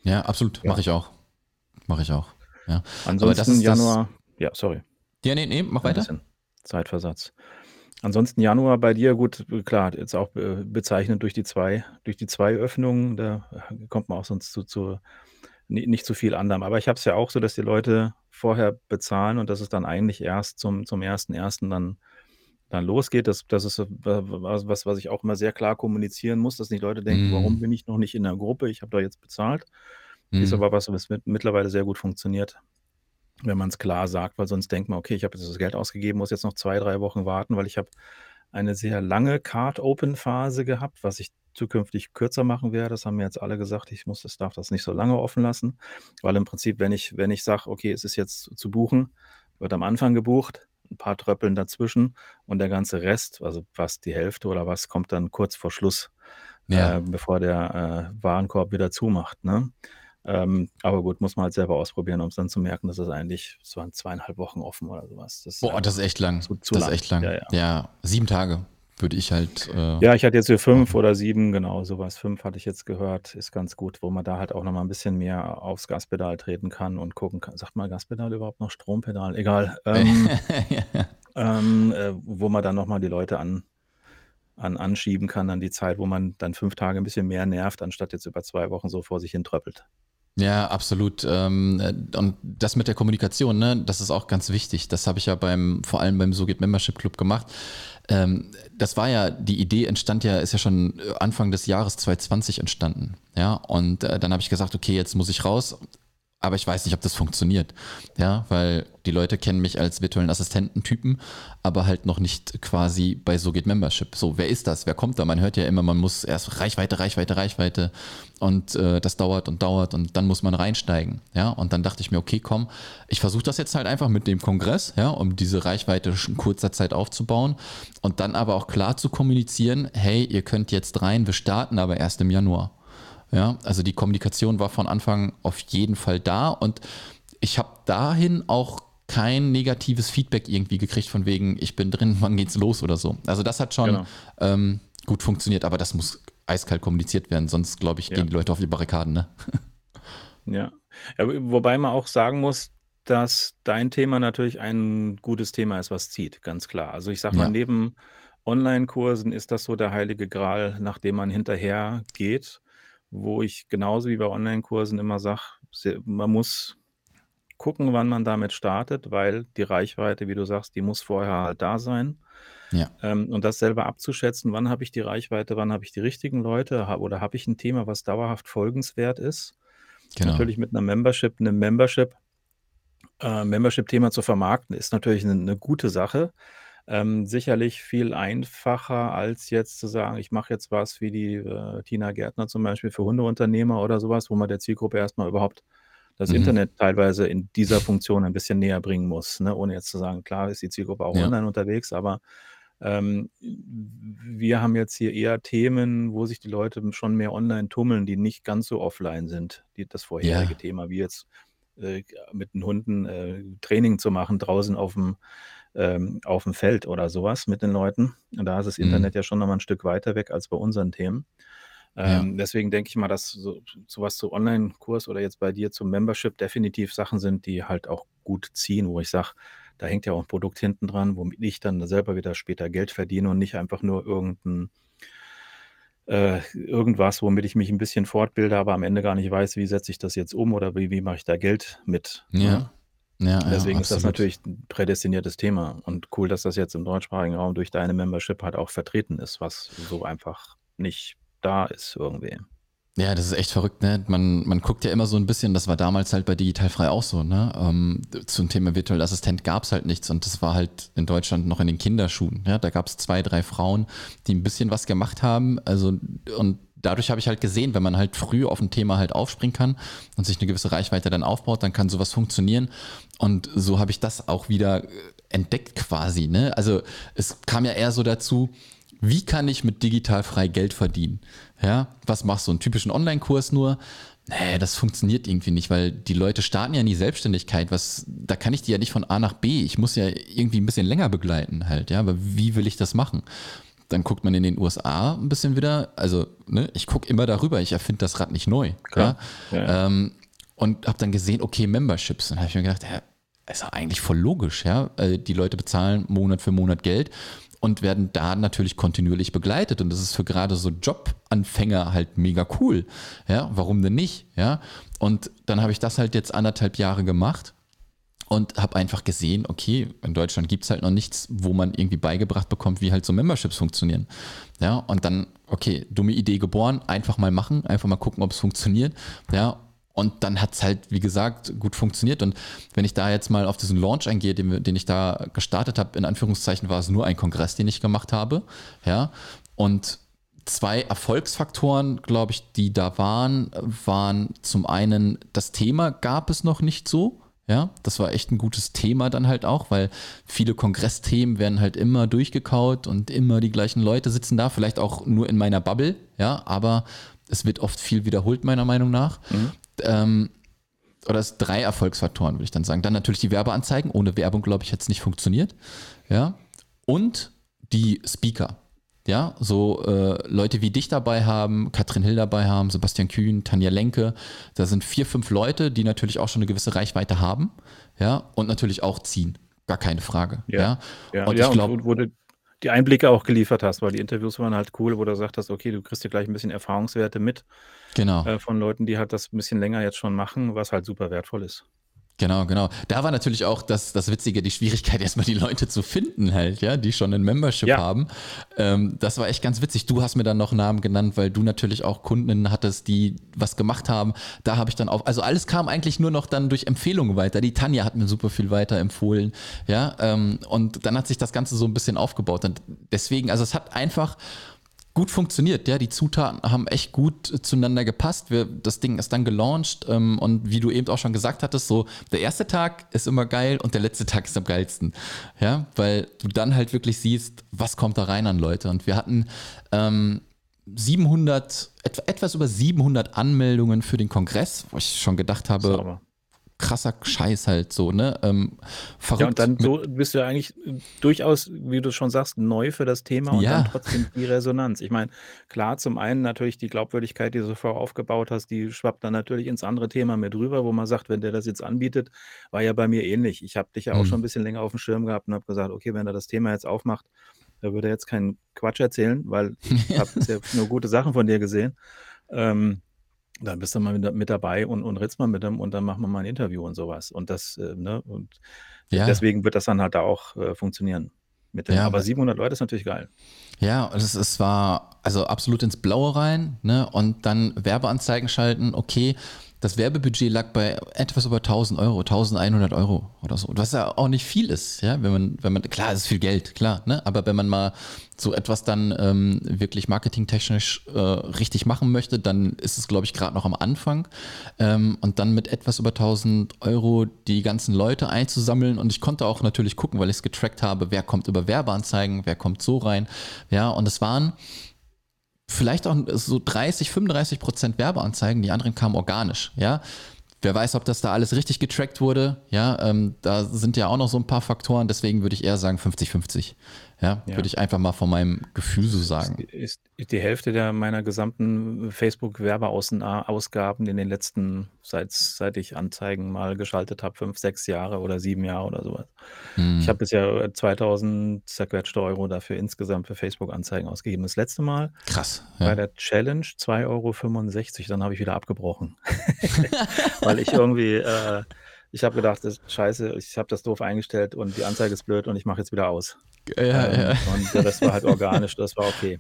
Ja, absolut. Ja. Mache ich auch. Mache ich auch. Ja. Ansonsten Januar, ja, sorry. Ja, nee, nee, mach weiter. Zeitversatz. Ansonsten Januar bei dir, gut, klar, jetzt auch bezeichnet durch die zwei, durch die zwei Öffnungen, da kommt man auch sonst zu, zu nicht zu viel anderem. Aber ich habe es ja auch so, dass die Leute vorher bezahlen und dass es dann eigentlich erst zum, zum 1.1. dann, dann losgeht. Das, das ist was, was ich auch immer sehr klar kommunizieren muss, dass nicht Leute denken, warum mhm. bin ich noch nicht in der Gruppe? Ich habe da jetzt bezahlt. Ist mhm. aber was, was mit, mittlerweile sehr gut funktioniert wenn man es klar sagt, weil sonst denkt man, okay, ich habe jetzt das Geld ausgegeben, muss jetzt noch zwei, drei Wochen warten, weil ich habe eine sehr lange Card-Open-Phase gehabt, was ich zukünftig kürzer machen werde. Das haben mir jetzt alle gesagt, ich muss das, darf das nicht so lange offen lassen, weil im Prinzip, wenn ich, wenn ich sage, okay, es ist jetzt zu buchen, wird am Anfang gebucht, ein paar Tröppeln dazwischen und der ganze Rest, also fast die Hälfte oder was, kommt dann kurz vor Schluss, ja. äh, bevor der äh, Warenkorb wieder zumacht. Ne? Ähm, aber gut, muss man halt selber ausprobieren, um es dann zu merken, dass es eigentlich, es waren zweieinhalb Wochen offen oder sowas. Das Boah, das ist echt lang. Zu, zu das lang. ist echt lang. Ja, ja. ja, sieben Tage würde ich halt. Äh, ja, ich hatte jetzt hier fünf oder sieben, genau, sowas. Fünf hatte ich jetzt gehört, ist ganz gut, wo man da halt auch nochmal ein bisschen mehr aufs Gaspedal treten kann und gucken kann. Sagt mal Gaspedal überhaupt noch Strompedal? Egal. Ähm, ähm, äh, wo man dann nochmal die Leute an, an anschieben kann an die Zeit, wo man dann fünf Tage ein bisschen mehr nervt, anstatt jetzt über zwei Wochen so vor sich hin tröppelt. Ja, absolut. Ähm, äh, und das mit der Kommunikation, ne, das ist auch ganz wichtig. Das habe ich ja beim, vor allem beim So geht Membership Club gemacht. Ähm, das war ja, die Idee entstand ja, ist ja schon Anfang des Jahres 2020 entstanden. Ja, und äh, dann habe ich gesagt, okay, jetzt muss ich raus aber ich weiß nicht, ob das funktioniert. Ja, weil die Leute kennen mich als virtuellen Assistententypen, aber halt noch nicht quasi bei So geht Membership. So, wer ist das? Wer kommt da? Man hört ja immer, man muss erst Reichweite, Reichweite, Reichweite und äh, das dauert und dauert und dann muss man reinsteigen. Ja, und dann dachte ich mir, okay, komm, ich versuche das jetzt halt einfach mit dem Kongress, ja, um diese Reichweite in kurzer Zeit aufzubauen und dann aber auch klar zu kommunizieren, hey, ihr könnt jetzt rein, wir starten aber erst im Januar. Ja, also die Kommunikation war von Anfang auf jeden Fall da und ich habe dahin auch kein negatives Feedback irgendwie gekriegt von wegen, ich bin drin, wann geht's los oder so. Also das hat schon genau. ähm, gut funktioniert, aber das muss eiskalt kommuniziert werden, sonst glaube ich, gehen ja. die Leute auf die Barrikaden, ne? Ja. ja. Wobei man auch sagen muss, dass dein Thema natürlich ein gutes Thema ist, was zieht, ganz klar. Also ich sage mal, ja. neben Online-Kursen ist das so der heilige Gral, nach dem man hinterher geht wo ich genauso wie bei Online-Kursen immer sage, man muss gucken, wann man damit startet, weil die Reichweite, wie du sagst, die muss vorher halt da sein. Ja. Ähm, und das selber abzuschätzen, wann habe ich die Reichweite, wann habe ich die richtigen Leute oder habe ich ein Thema, was dauerhaft folgenswert ist. Genau. Natürlich mit einer Membership, einem Membership, äh, Membership-Thema zu vermarkten, ist natürlich eine, eine gute Sache. Ähm, sicherlich viel einfacher, als jetzt zu sagen, ich mache jetzt was wie die äh, Tina Gärtner zum Beispiel für Hundeunternehmer oder sowas, wo man der Zielgruppe erstmal überhaupt das Mhm. Internet teilweise in dieser Funktion ein bisschen näher bringen muss, ne? Ohne jetzt zu sagen, klar ist die Zielgruppe auch Ja. online unterwegs, aber ähm, wir haben jetzt hier eher Themen, wo sich die Leute schon mehr online tummeln, die nicht ganz so offline sind. Die, das vorherige Ja. Thema, wie jetzt äh, mit den Hunden äh, Training zu machen draußen auf dem ähm, auf dem Feld oder sowas mit den Leuten. Und da ist das mhm. Internet ja schon noch mal ein Stück weiter weg als bei unseren Themen. Ähm, ja. Deswegen denke ich mal, dass so, sowas zu Online-Kurs oder jetzt bei dir zum Membership definitiv Sachen sind, die halt auch gut ziehen, wo ich sage, da hängt ja auch ein Produkt hinten dran, womit ich dann selber wieder später Geld verdiene und nicht einfach nur irgendein äh, irgendwas, womit ich mich ein bisschen fortbilde, aber am Ende gar nicht weiß, wie setze ich das jetzt um oder wie, wie mache ich da Geld mit. Ne? Ja. Ja, Deswegen ja, ist das natürlich ein prädestiniertes Thema und cool, dass das jetzt im deutschsprachigen Raum durch deine Membership halt auch vertreten ist, was so einfach nicht da ist irgendwie. Ja, das ist echt verrückt, ne? Man, man guckt ja immer so ein bisschen, das war damals halt bei Digitalfrei auch so, ne? Ähm, zum Thema virtueller Assistent gab es halt nichts und das war halt in Deutschland noch in den Kinderschuhen. Ja? Da gab es zwei, drei Frauen, die ein bisschen was gemacht haben. Also, und dadurch habe ich halt gesehen, wenn man halt früh auf ein Thema halt aufspringen kann und sich eine gewisse Reichweite dann aufbaut, dann kann sowas funktionieren. Und so habe ich das auch wieder äh, entdeckt quasi. Ne? Also es kam ja eher so dazu, wie kann ich mit digital frei Geld verdienen? Ja, was machst du? Einen typischen Online-Kurs nur? Nee, das funktioniert irgendwie nicht, weil die Leute starten ja in die Selbstständigkeit. Was, da kann ich die ja nicht von A nach B. Ich muss ja irgendwie ein bisschen länger begleiten halt, ja. Aber wie will ich das machen? Dann guckt man in den USA ein bisschen wieder. Also, ne, ich gucke immer darüber. Ich erfinde das Rad nicht neu. Klar. Ja? ja. Ähm, und habe dann gesehen, okay, Memberships. Dann habe ich mir gedacht, ja, ist ja eigentlich voll logisch, ja. Äh, die Leute bezahlen Monat für Monat Geld und werden da natürlich kontinuierlich begleitet. Und das ist für gerade so Jobanfänger halt mega cool. Ja, warum denn nicht? Ja, und dann habe ich das halt jetzt anderthalb Jahre gemacht und habe einfach gesehen, okay, in Deutschland gibt es halt noch nichts, wo man irgendwie beigebracht bekommt, wie halt so Memberships funktionieren. Ja, und dann, okay, dumme Idee geboren, einfach mal machen, einfach mal gucken, ob es funktioniert. Ja, und dann hat es halt, wie gesagt, gut funktioniert. Und wenn ich da jetzt mal auf diesen Launch eingehe, den, den ich da gestartet habe, in Anführungszeichen war es nur ein Kongress, den ich gemacht habe. Ja. Und zwei Erfolgsfaktoren, glaube ich, die da waren, waren zum einen, das Thema gab es noch nicht so. Ja, das war echt ein gutes Thema dann halt auch, weil viele Kongressthemen werden halt immer durchgekaut und immer die gleichen Leute sitzen da, vielleicht auch nur in meiner Bubble, ja, aber es wird oft viel wiederholt, meiner Meinung nach. Mhm ähm, oder es drei Erfolgsfaktoren, würde ich dann sagen. Dann natürlich die Werbeanzeigen. Ohne Werbung, glaube ich, hätte es nicht funktioniert. Ja. Und die Speaker. Ja, so äh, Leute wie dich dabei haben, Katrin Hill dabei haben, Sebastian Kühn, Tanja Lenke. Da sind vier, fünf Leute, die natürlich auch schon eine gewisse Reichweite haben. Ja, und natürlich auch ziehen. Gar keine Frage. Ja. ja. ja und ja, ich glaube. Wo du die Einblicke auch geliefert hast, weil die Interviews waren halt cool, wo du gesagt hast, okay, du kriegst dir gleich ein bisschen Erfahrungswerte mit Genau. äh, von Leuten, die halt das ein bisschen länger jetzt schon machen, was halt super wertvoll ist. Genau, genau. Da war natürlich auch das, das Witzige, die Schwierigkeit, erstmal die Leute zu finden halt, ja, die schon ein Membership ja. haben. Ähm, das war echt ganz witzig. Du hast mir dann noch Namen genannt, weil du natürlich auch Kunden hattest, die was gemacht haben. Da habe ich dann auch, also alles kam eigentlich nur noch dann durch Empfehlungen weiter. Die Tanja hat mir super viel weiter empfohlen, ja, ähm, und dann hat sich das Ganze so ein bisschen aufgebaut. Und deswegen, also es hat einfach gut funktioniert. Ja, die Zutaten haben echt gut zueinander gepasst. Wir, das Ding ist dann gelauncht ähm, und wie du eben auch schon gesagt hattest, so der erste Tag ist immer geil und der letzte Tag ist am geilsten. Ja, weil du dann halt wirklich siehst, was kommt da rein an Leute. Und wir hatten ähm, 700, etwas über 700 Anmeldungen für den Kongress, wo ich schon gedacht habe, krasser Scheiß halt so, ne? Ähm, verrückt. Ja, und dann so bist du ja eigentlich durchaus, wie du schon sagst, neu für das Thema und ja. dann trotzdem die Resonanz. Ich meine, klar, zum einen natürlich die Glaubwürdigkeit, die du vorher aufgebaut hast, die schwappt dann natürlich ins andere Thema mit rüber, wo man sagt, wenn der das jetzt anbietet, war ja bei mir ähnlich. Ich habe dich ja auch mhm. schon ein bisschen länger auf dem Schirm gehabt und habe gesagt, okay, wenn er das Thema jetzt aufmacht, da würde er jetzt keinen Quatsch erzählen, weil ich habe ja nur gute Sachen von dir gesehen. Ähm, dann bist du mal mit, mit dabei und, und redst mal mit dem und dann machen wir mal ein Interview und sowas. Und das, äh, ne, und ja. deswegen wird das dann halt da auch äh, funktionieren. Mit den, ja, aber 700 Leute ist natürlich geil. Ja, es, es war also absolut ins Blaue rein, ne? Und dann Werbeanzeigen schalten, okay, das Werbebudget lag bei etwas über 1000 Euro, 1100 Euro oder so. Was ja auch nicht viel ist, ja, wenn man, wenn man, klar, es ist viel Geld, klar, ne? Aber wenn man mal so etwas dann ähm, wirklich marketingtechnisch äh, richtig machen möchte, dann ist es, glaube ich, gerade noch am Anfang. Ähm, und dann mit etwas über 1000 Euro die ganzen Leute einzusammeln. Und ich konnte auch natürlich gucken, weil ich es getrackt habe, wer kommt über Werbeanzeigen, wer kommt so rein. Ja, und es waren vielleicht auch so 30, 35 Prozent Werbeanzeigen, die anderen kamen organisch, ja. Wer weiß, ob das da alles richtig getrackt wurde, ja, ähm, da sind ja auch noch so ein paar Faktoren, deswegen würde ich eher sagen 50-50. Ja, ja. würde ich einfach mal von meinem Gefühl so sagen. Ist, ist die Hälfte der meiner gesamten Facebook-Werbeausgaben in den letzten, seit, seit ich Anzeigen mal geschaltet habe, fünf, sechs Jahre oder sieben Jahre oder sowas. Hm. Ich habe bisher 2000 zerquetschte Euro dafür insgesamt für Facebook-Anzeigen ausgegeben. Das letzte Mal Krass, ja. bei der Challenge 2,65 Euro, dann habe ich wieder abgebrochen. Weil ich irgendwie äh, ich habe gedacht, das scheiße, ich habe das doof eingestellt und die Anzeige ist blöd und ich mache jetzt wieder aus. Ja, ähm, ja. Und äh, das war halt organisch, das war okay.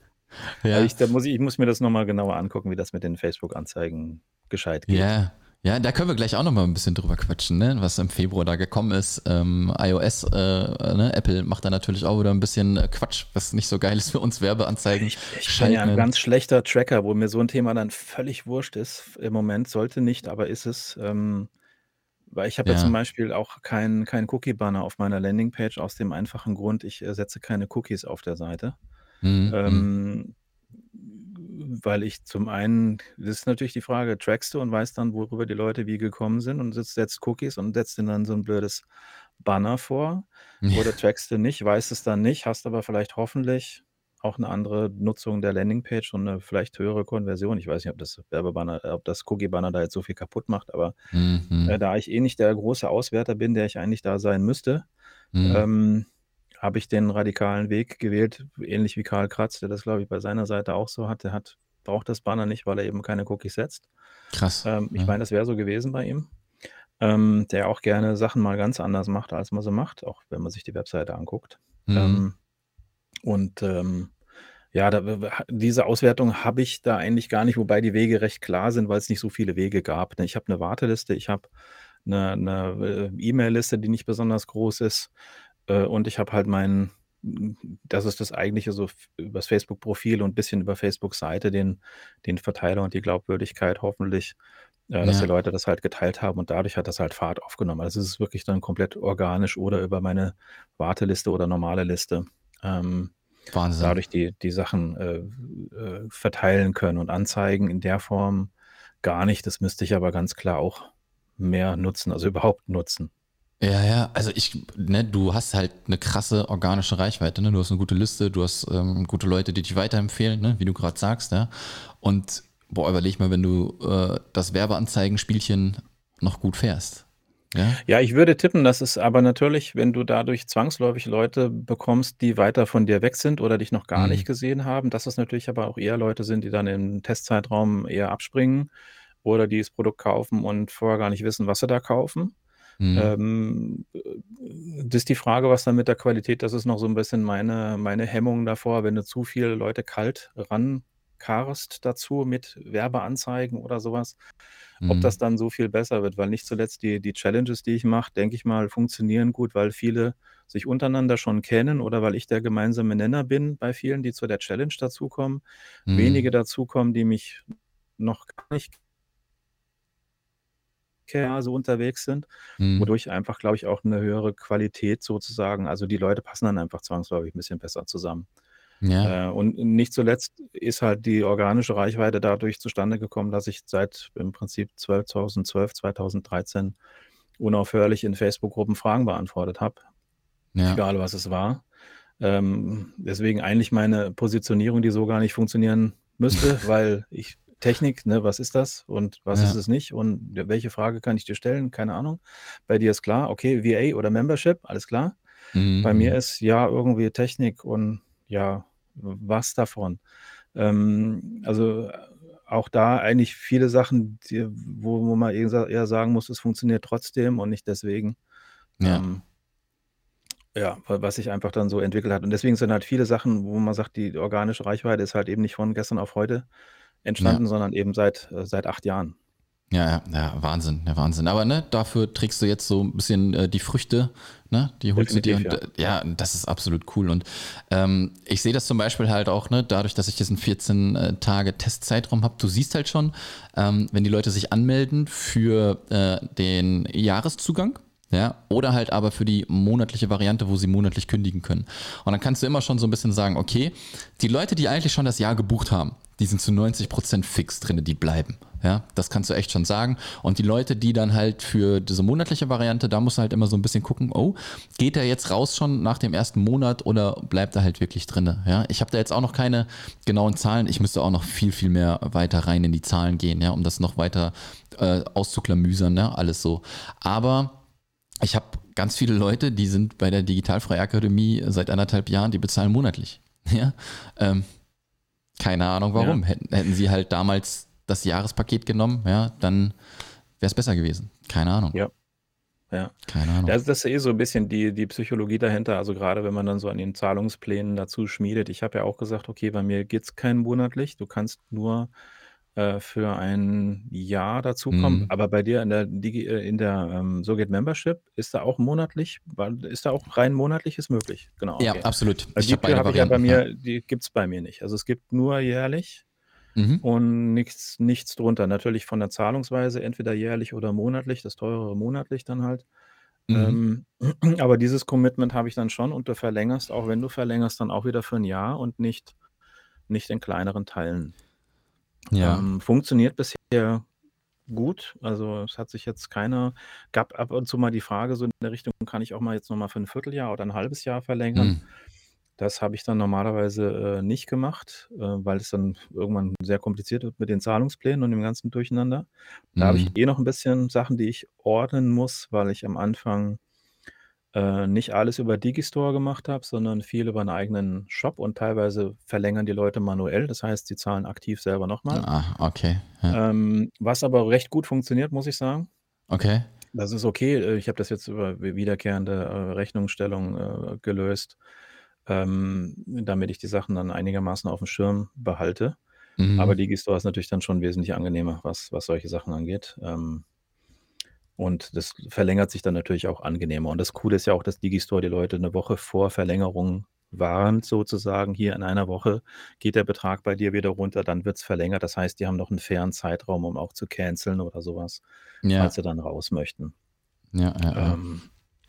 Ja. Ich, da muss ich, ich muss mir das nochmal genauer angucken, wie das mit den Facebook-Anzeigen gescheit geht. Ja. Ja, da können wir gleich auch nochmal ein bisschen drüber quatschen, ne? was im Februar da gekommen ist. Ähm, iOS, äh, ne? Apple macht da natürlich auch wieder ein bisschen Quatsch, was nicht so geil ist für uns Werbeanzeigen. Ich, ich bin ja ein ganz schlechter Tracker, wo mir so ein Thema dann völlig wurscht ist. Im Moment sollte nicht, aber ist es. Ähm, weil ich habe ja. ja zum Beispiel auch keinen kein Cookie-Banner auf meiner Landingpage aus dem einfachen Grund, ich äh, setze keine Cookies auf der Seite. Mhm. mhm. Ähm, weil ich zum einen das ist natürlich die Frage, trackst du und weißt dann, worüber die Leute wie gekommen sind und setzt setzt Cookies und setzt ihnen dann so 'n blödes Banner vor oder trackst du nicht, weißt es dann nicht, hast aber vielleicht hoffentlich auch 'ne andere Nutzung der Landingpage und 'ne vielleicht höhere Konversion. Ich weiß nicht, ob das Werbebanner ob das Cookie-Banner da jetzt so viel kaputt macht, aber, Mhm. äh, da ich eh nicht der große Auswerter bin, der ich eigentlich da sein müsste, Mhm. ähm, habe ich den radikalen Weg gewählt, ähnlich wie Karl Kratz, der das, glaube ich, bei seiner Seite auch so hat. Der hat braucht das Banner nicht, weil er eben keine Cookies setzt. Krass, Ähm, ich ja. meine, das wäre so gewesen bei ihm, ähm, der auch gerne Sachen mal ganz anders macht, als man sie macht, auch wenn man sich die Webseite anguckt. Mhm. Ähm, und, ähm, ja, da diese Auswertung habe ich da eigentlich gar nicht, wobei die Wege recht klar sind, weil's nicht so viele Wege gab, ne? Ich habe 'ne Warteliste, ich habe 'ne 'ne, äh, E-Mail-Liste, die nicht besonders groß ist, äh, und ich habe halt mein das ist das Eigentliche so f übers Facebook-Profil und bisschen über Facebook-Seite, den den Verteiler und die Glaubwürdigkeit hoffentlich, äh, dass die Ja. Leute das halt geteilt haben und dadurch hat das halt Fahrt aufgenommen. Also, es ist wirklich dann komplett organisch oder über meine Warteliste oder normale Liste, ähm, Wahnsinn. dadurch die die Sachen, äh, äh, verteilen können und Anzeigen in der Form gar nicht. Das müsste ich aber ganz klar auch mehr nutzen, also überhaupt nutzen. Ja, ja, also ich ne, du hast halt 'ne krasse organische Reichweite, ne? Du hast 'ne gute Liste, du hast, ähm, gute Leute, die dich weiterempfehlen, ne, wie du grad sagst, ja? Und, boah, überleg mal, wenn du, äh, das Werbeanzeigenspielchen noch gut fährst, ja? Ja, ich würde tippen, dass es aber natürlich, wenn du dadurch zwangsläufig Leute bekommst, die weiter von dir weg sind oder dich noch gar nicht Mhm. gesehen haben, dass es natürlich aber auch eher Leute sind, die dann im Testzeitraum eher abspringen oder die das Produkt kaufen und vorher gar nicht wissen, was sie da kaufen. Mhm. Ähm, äh, das ist die Frage, was dann mit der Qualität das ist noch so 'n bisschen meine meine Hemmung davor, wenn du zu viele Leute kalt rankarrst dazu mit Werbeanzeigen oder so was, ob das Mhm. dann so viel besser wird, weil nicht zuletzt die die Challenges, die ich mache, denke ich mal, funktionieren gut, weil viele sich untereinander schon kennen oder weil ich der gemeinsame Nenner bin bei vielen, die zu der Challenge dazukommen. Wenige Mhm. dazukommen, die mich noch gar nicht so unterwegs sind, Mhm. wodurch einfach, glaube ich, auch 'ne höhere Qualität sozusagen also, die Leute passen dann einfach zwangsläufig 'n bisschen besser zusammen. Ja. Äh, und nicht zuletzt ist halt die organische Reichweite dadurch zustande gekommen, dass ich seit im Prinzip 12 2012, 2013 unaufhörlich in Facebook-Gruppen Fragen beantwortet habe, Ja. egal was es war. Ähm, deswegen eigentlich meine Positionierung, die so gar nicht funktionieren müsste, weil ich Technik, ne, was ist das und was ist Ja. es nicht und welche Frage kann ich dir stellen? Keine Ahnung. Bei dir ist klar, okay, VA oder Membership, alles klar. Mhm, Bei mir ist, ja, irgendwie Technik und ja, was davon? Ähm, also, auch da eigentlich viele Sachen, die wo wo man eher sa eher sagen muss, es funktioniert trotzdem und nicht deswegen. Ja. Ähm ja, wa was sich einfach dann so entwickelt hat. Und deswegen sind halt viele Sachen, wo man sagt, die organische Reichweite ist halt eben nicht von gestern auf heute Ja. entstanden, sondern eben seit äh, seit 8 Jahren. Ja, ja, ja, Wahnsinn, ja, Wahnsinn. Aber, ne, dafür trägst du jetzt so 'n bisschen, äh, die Früchte, ne? Die holst du dir Definitiv, und ja. d ja, das ist absolut cool. Und, ähm, ich sehe das zum Beispiel halt auch, ne, dadurch, dass ich diesen 14, äh, Tage Testzeitraum habe. Du siehst halt schon, ähm, wenn die Leute sich anmelden für, äh, den Jahreszugang, ja, oder halt aber für die monatliche Variante, wo sie monatlich kündigen können. Und dann kannst du immer schon so 'n bisschen sagen: „Okay, die Leute, die eigentlich schon das Jahr gebucht haben, die sind zu 90 % fix drinne, die bleiben“, ja? Das kannst du echt schon sagen. Und die Leute, die dann halt für diese monatliche Variante da musst du halt immer so 'n bisschen gucken: „Oh, geht der jetzt raus schon nach dem 1. Monat oder bleibt er halt wirklich drinne“, ja? Ich habe da jetzt auch noch keine genauen Zahlen. Ich müsste auch noch viel, viel mehr weiter rein in die Zahlen gehen, ja, um das noch weiter, äh, auszuklamüsern, ne, alles so. Aber ich habe ganz viele Leute, die sind bei der Digitalfreie Akademie seit 1 1/2 Jahren, die bezahlen monatlich, ja? Ähm, keine Ahnung Ja. warum. Hätten hätten sie halt damals das Jahrespaket genommen, ja, dann wäre es besser gewesen. Keine Ahnung. Ja. Ja. Keine Ahnung. Ja, also, das ist eh so 'n bisschen die die Psychologie dahinter. Also, grade wenn man dann so an den Zahlungsplänen dazu schmiedet. Ich habe ja auch gesagt: „Okay, bei mir geht's kein monatlich. Du kannst nur, äh, für ein Jahr dazukommen.“ Mhm. Aber bei dir in der Digi äh, in der, ähm, So Geht Membership ist da auch monatlich ist da auch rein monatliches möglich? Genau, Ja, okay. absolut. Ich die habe beide habe ich ja bei Varianten, ja. mir die gibt's bei mir nicht. Also, es gibt nur jährlich Mhm. und nichts nichts drunter. Natürlich von der Zahlungsweise entweder jährlich oder monatlich, das teurere monatlich dann halt. Mhm. Ähm, aber dieses Commitment habe ich dann schon und du verlängerst auch wenn du verlängerst, dann auch wieder für 'n Jahr und nicht nicht in kleineren Teilen. Ja. Ähm, funktioniert bisher gut. Also es hat sich jetzt keiner, gab ab und zu mal die Frage so in der Richtung, kann ich auch mal jetzt nochmal für ein Vierteljahr oder ein halbes Jahr verlängern? Mhm. Das habe ich dann normalerweise äh, nicht gemacht, äh, weil es dann irgendwann sehr kompliziert wird mit den Zahlungsplänen und dem ganzen Durcheinander. Da habe ich mhm. eh noch ein bisschen Sachen, die ich ordnen muss, weil ich am Anfang äh, nicht alles über Digistore gemacht habe, sondern viel über einen eigenen Shop und teilweise verlängern die Leute manuell. Das heißt, sie zahlen aktiv selber nochmal. Ah, okay. Ja. Ähm, was aber recht gut funktioniert, muss ich sagen. Okay. Das ist okay. Äh, ich habe das jetzt über wiederkehrende äh, Rechnungsstellung äh, gelöst, ähm, damit ich die Sachen dann einigermaßen auf dem Schirm behalte. Mhm. Aber Digistore ist natürlich dann schon wesentlich angenehmer, was, was solche Sachen angeht. Ähm, und das verlängert sich dann natürlich auch angenehmer. Und das Coole ist ja auch, dass Digistore die Leute eine Woche vor Verlängerung warnt, sozusagen. Hier in einer Woche geht der Betrag bei dir wieder runter, dann wird es verlängert. Das heißt, die haben noch einen fairen Zeitraum, um auch zu canceln oder sowas, ja. falls sie dann raus möchten. Ja, ja, ja. Ähm,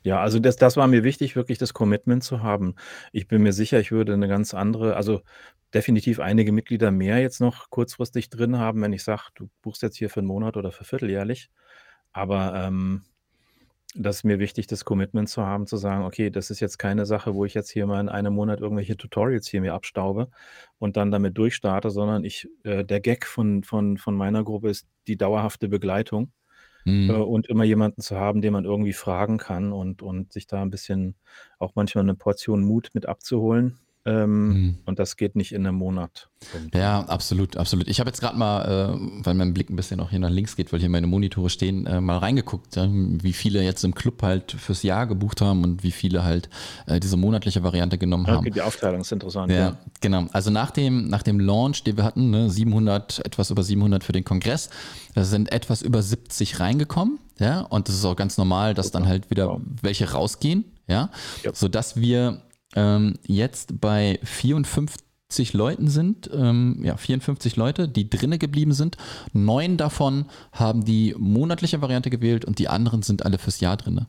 ja, also das, das war mir wichtig, wirklich das Commitment zu haben. Ich bin mir sicher, ich würde eine ganz andere, also definitiv einige Mitglieder mehr jetzt noch kurzfristig drin haben, wenn ich sage, du buchst jetzt hier für einen Monat oder für vierteljährlich. Aber ähm, das ist mir wichtig, das Commitment zu haben, zu sagen, okay, das ist jetzt keine Sache, wo ich jetzt hier mal in einem Monat irgendwelche Tutorials hier mir abstaube und dann damit durchstarte, sondern ich, äh, der Gag von, von, von meiner Gruppe ist die dauerhafte Begleitung äh, mhm. und immer jemanden zu haben, den man irgendwie fragen kann und, und sich da ein bisschen auch manchmal eine Portion Mut mit abzuholen. Ähm, mhm. Und das geht nicht in einem Monat. Ja, absolut, absolut. Ich habe jetzt gerade mal, äh, weil mein Blick ein bisschen auch hier nach links geht, weil hier meine Monitore stehen, äh, mal reingeguckt, ja, wie viele jetzt im Club halt fürs Jahr gebucht haben und wie viele halt äh, diese monatliche Variante genommen ja, haben. Die Aufteilung ist interessant. Ja, ja, genau. Also nach dem, nach dem Launch, den wir hatten, ne, 700, etwas über 700 für den Kongress, da sind etwas über 70 reingekommen. Ja, und das ist auch ganz normal, dass Super. dann halt wieder welche rausgehen. Ja, ja. sodass wir ähm, jetzt bei 54 Leuten sind, ähm, ja, 54 Leute, die drinnen geblieben sind. Neun davon haben die monatliche Variante gewählt und die anderen sind alle fürs Jahr drinne.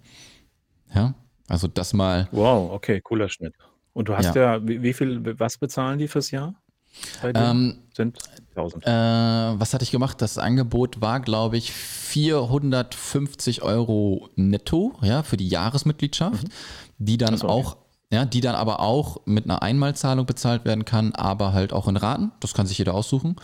Ja, also das mal. Wow, okay, cooler Schnitt. Und du hast ja, ja wie, wie, viel, was bezahlen die fürs Jahr? Ähm, sind 1000. Äh, was hatte ich gemacht? Das Angebot war, glaube ich, 450 Euro netto, ja, für die Jahresmitgliedschaft, mhm. die dann so, auch ja, die dann aber auch mit einer Einmalzahlung bezahlt werden kann, aber halt auch in Raten. Das kann sich jeder aussuchen.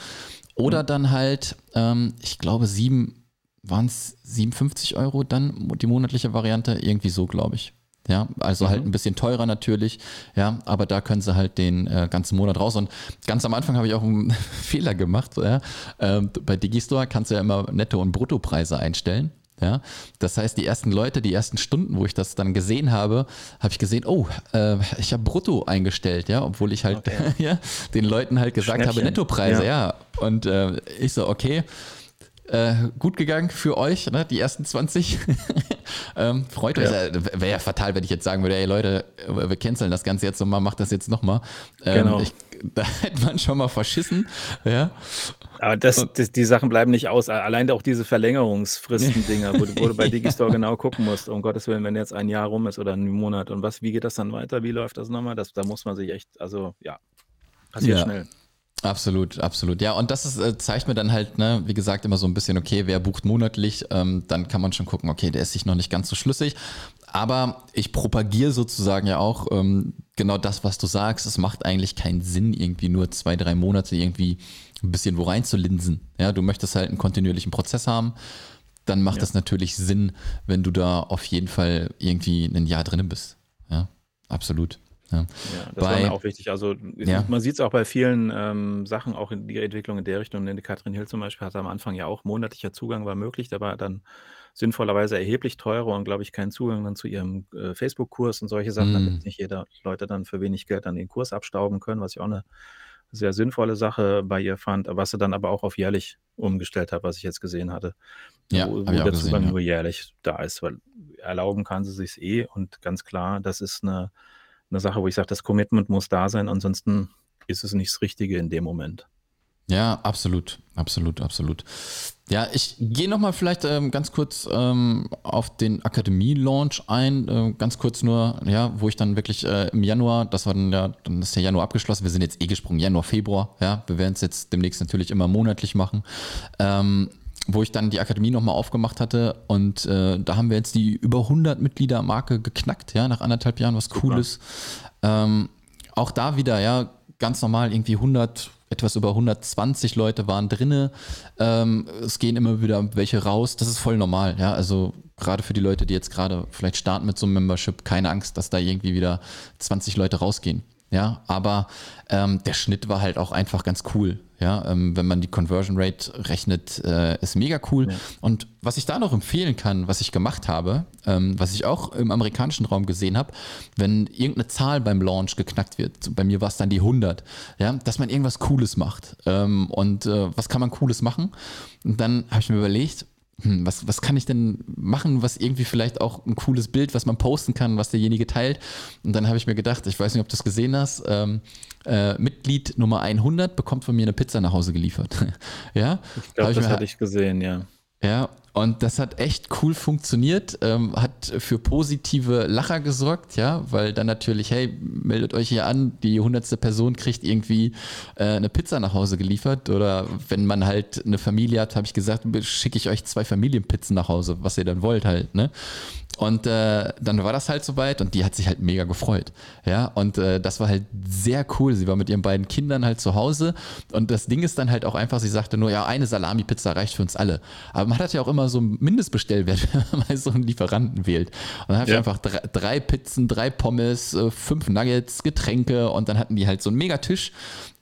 Oder mhm. dann halt, ähm, ich glaube, sieben, waren es 57 Euro dann die monatliche Variante? Irgendwie so, glaube ich. Ja, also halt mhm. halt ein bisschen teurer natürlich, ja, aber da können sie halt den äh, ganzen Monat raus. Und ganz am Anfang habe ich auch einen Fehler gemacht. Ja. Ähm, bei Digistore kannst du ja immer Netto- und Bruttopreise einstellen. Ja, das heißt, die ersten Leute, die ersten Stunden, wo ich das dann gesehen habe, habe ich gesehen, oh, äh, ich habe Brutto eingestellt, ja, obwohl ich halt okay. ja, den Leuten halt gesagt habe, Nettopreise, ja. ja. Und äh, ich so, okay, äh, gut gegangen für euch, ne, die ersten 20. ähm, freut euch. Ja. Wäre ja fatal, wenn ich jetzt sagen würde, ey Leute, wir canceln das Ganze jetzt nochmal, macht das jetzt nochmal. Ähm, genau. Ich, da hätte man schon mal verschissen. Ja. Aber das, das, die Sachen bleiben nicht aus. Allein auch diese Verlängerungsfristen-Dinger, wo, wo, du bei Digistore genau gucken musst, um Gottes Willen, wenn jetzt ein Jahr rum ist oder ein Monat und was, wie geht das dann weiter? Wie läuft das nochmal? Das, da muss man sich echt, also ja, passiert ja. schnell. Absolut, absolut. Ja, und das ist, äh, zeigt mir dann halt, ne, wie gesagt, immer so ein bisschen, okay, wer bucht monatlich, ähm, dann kann man schon gucken, okay, der ist sich noch nicht ganz so schlüssig. Aber ich propagiere sozusagen ja auch ähm, genau das, was du sagst. Es macht eigentlich keinen Sinn, irgendwie nur zwei, drei Monate irgendwie ein bisschen wo reinzulinsen. Ja, du möchtest halt einen kontinuierlichen Prozess haben. Dann macht ja. das natürlich Sinn, wenn du da auf jeden Fall irgendwie ein Jahr drin bist. Ja, absolut. Ja, ja das bei, war mir auch wichtig. Also ja. man sieht es auch bei vielen ähm, Sachen, auch in die Entwicklung in der Richtung. Katrin Hill zum Beispiel hatte am Anfang ja auch monatlicher Zugang war möglich, war dann sinnvollerweise erheblich teurer und glaube ich keinen Zugang dann zu ihrem äh, Facebook-Kurs und solche Sachen, mm. damit nicht jeder Leute dann für wenig Geld dann den Kurs abstauben können, was ich auch eine sehr sinnvolle Sache bei ihr fand, was sie dann aber auch auf jährlich umgestellt hat, was ich jetzt gesehen hatte. Ja, wo, wo der gesehen, Zugang ja. nur jährlich da ist, weil erlauben kann sie sich eh und ganz klar, das ist eine eine Sache, wo ich sage, das Commitment muss da sein, ansonsten ist es nicht das Richtige in dem Moment. Ja, absolut, absolut, absolut. Ja, ich gehe nochmal vielleicht ähm, ganz kurz ähm, auf den Akademie-Launch ein. Äh, ganz kurz nur, ja, wo ich dann wirklich äh, im Januar, das war dann ja, dann ist der Januar abgeschlossen, wir sind jetzt eh gesprungen, Januar, Februar, ja, wir werden es jetzt demnächst natürlich immer monatlich machen. Ähm, wo ich dann die Akademie nochmal aufgemacht hatte und äh, da haben wir jetzt die über 100 Mitglieder Marke geknackt, ja, nach anderthalb Jahren, was cool ist. Ähm, auch da wieder, ja, ganz normal irgendwie 100, etwas über 120 Leute waren drinne. Ähm, es gehen immer wieder welche raus. Das ist voll normal, ja. Also gerade für die Leute, die jetzt gerade vielleicht starten mit so einem Membership, keine Angst, dass da irgendwie wieder 20 Leute rausgehen. Ja, aber ähm, der Schnitt war halt auch einfach ganz cool. Ja, ähm, wenn man die Conversion Rate rechnet, äh, ist mega cool. Ja. Und was ich da noch empfehlen kann, was ich gemacht habe, ähm, was ich auch im amerikanischen Raum gesehen habe, wenn irgendeine Zahl beim Launch geknackt wird, bei mir war es dann die 100, ja, dass man irgendwas Cooles macht. Ähm, und äh, was kann man Cooles machen? Und dann habe ich mir überlegt, hm, was, was kann ich denn machen, was irgendwie vielleicht auch ein cooles Bild, was man posten kann, was derjenige teilt. Und dann habe ich mir gedacht, ich weiß nicht, ob du das gesehen hast, ähm, äh, Mitglied Nummer 100 bekommt von mir eine Pizza nach Hause geliefert. ja? Ich glaube, das hatte ich gesehen, ja. Ja, und das hat echt cool funktioniert, ähm, hat für positive Lacher gesorgt, ja, weil dann natürlich, hey, meldet euch hier an, die hundertste Person kriegt irgendwie äh, eine Pizza nach Hause geliefert oder wenn man halt eine Familie hat, habe ich gesagt, schicke ich euch zwei Familienpizzen nach Hause, was ihr dann wollt halt, ne? Und äh, dann war das halt soweit und die hat sich halt mega gefreut. Ja, und äh, das war halt sehr cool. Sie war mit ihren beiden Kindern halt zu Hause und das Ding ist dann halt auch einfach, sie sagte nur, ja, eine Salami-Pizza reicht für uns alle. Aber man hat ja auch immer so einen Mindestbestellwert, wenn man so einen Lieferanten wählt. Und dann habe ja. ich einfach drei, drei, Pizzen, drei Pommes, äh, fünf Nuggets, Getränke und dann hatten die halt so einen Megatisch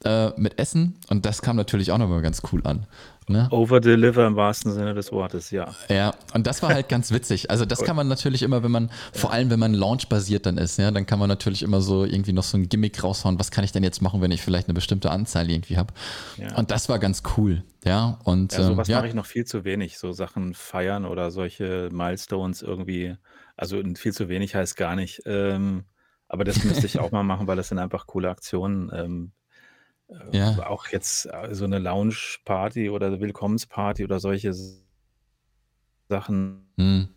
äh, mit Essen und das kam natürlich auch nochmal ganz cool an. Ne? Overdeliver im wahrsten Sinne des Wortes, ja. Ja, und das war halt ganz witzig. Also das kann man natürlich immer, wenn man, vor allem wenn man launch-basiert dann ist, ja, dann kann man natürlich immer so irgendwie noch so ein Gimmick raushauen, was kann ich denn jetzt machen, wenn ich vielleicht eine bestimmte Anzahl irgendwie habe. Ja. Und das war ganz cool, ja. Und, ja, sowas ähm, ja. mache ich noch viel zu wenig, so Sachen feiern oder solche Milestones irgendwie. Also viel zu wenig heißt gar nicht. Ähm, aber das müsste ich auch mal machen, weil das sind einfach coole Aktionen. Ähm, ja. Äh, auch jetzt äh, so eine Lounge-Party oder Willkommensparty oder solche Sachen. Mhm.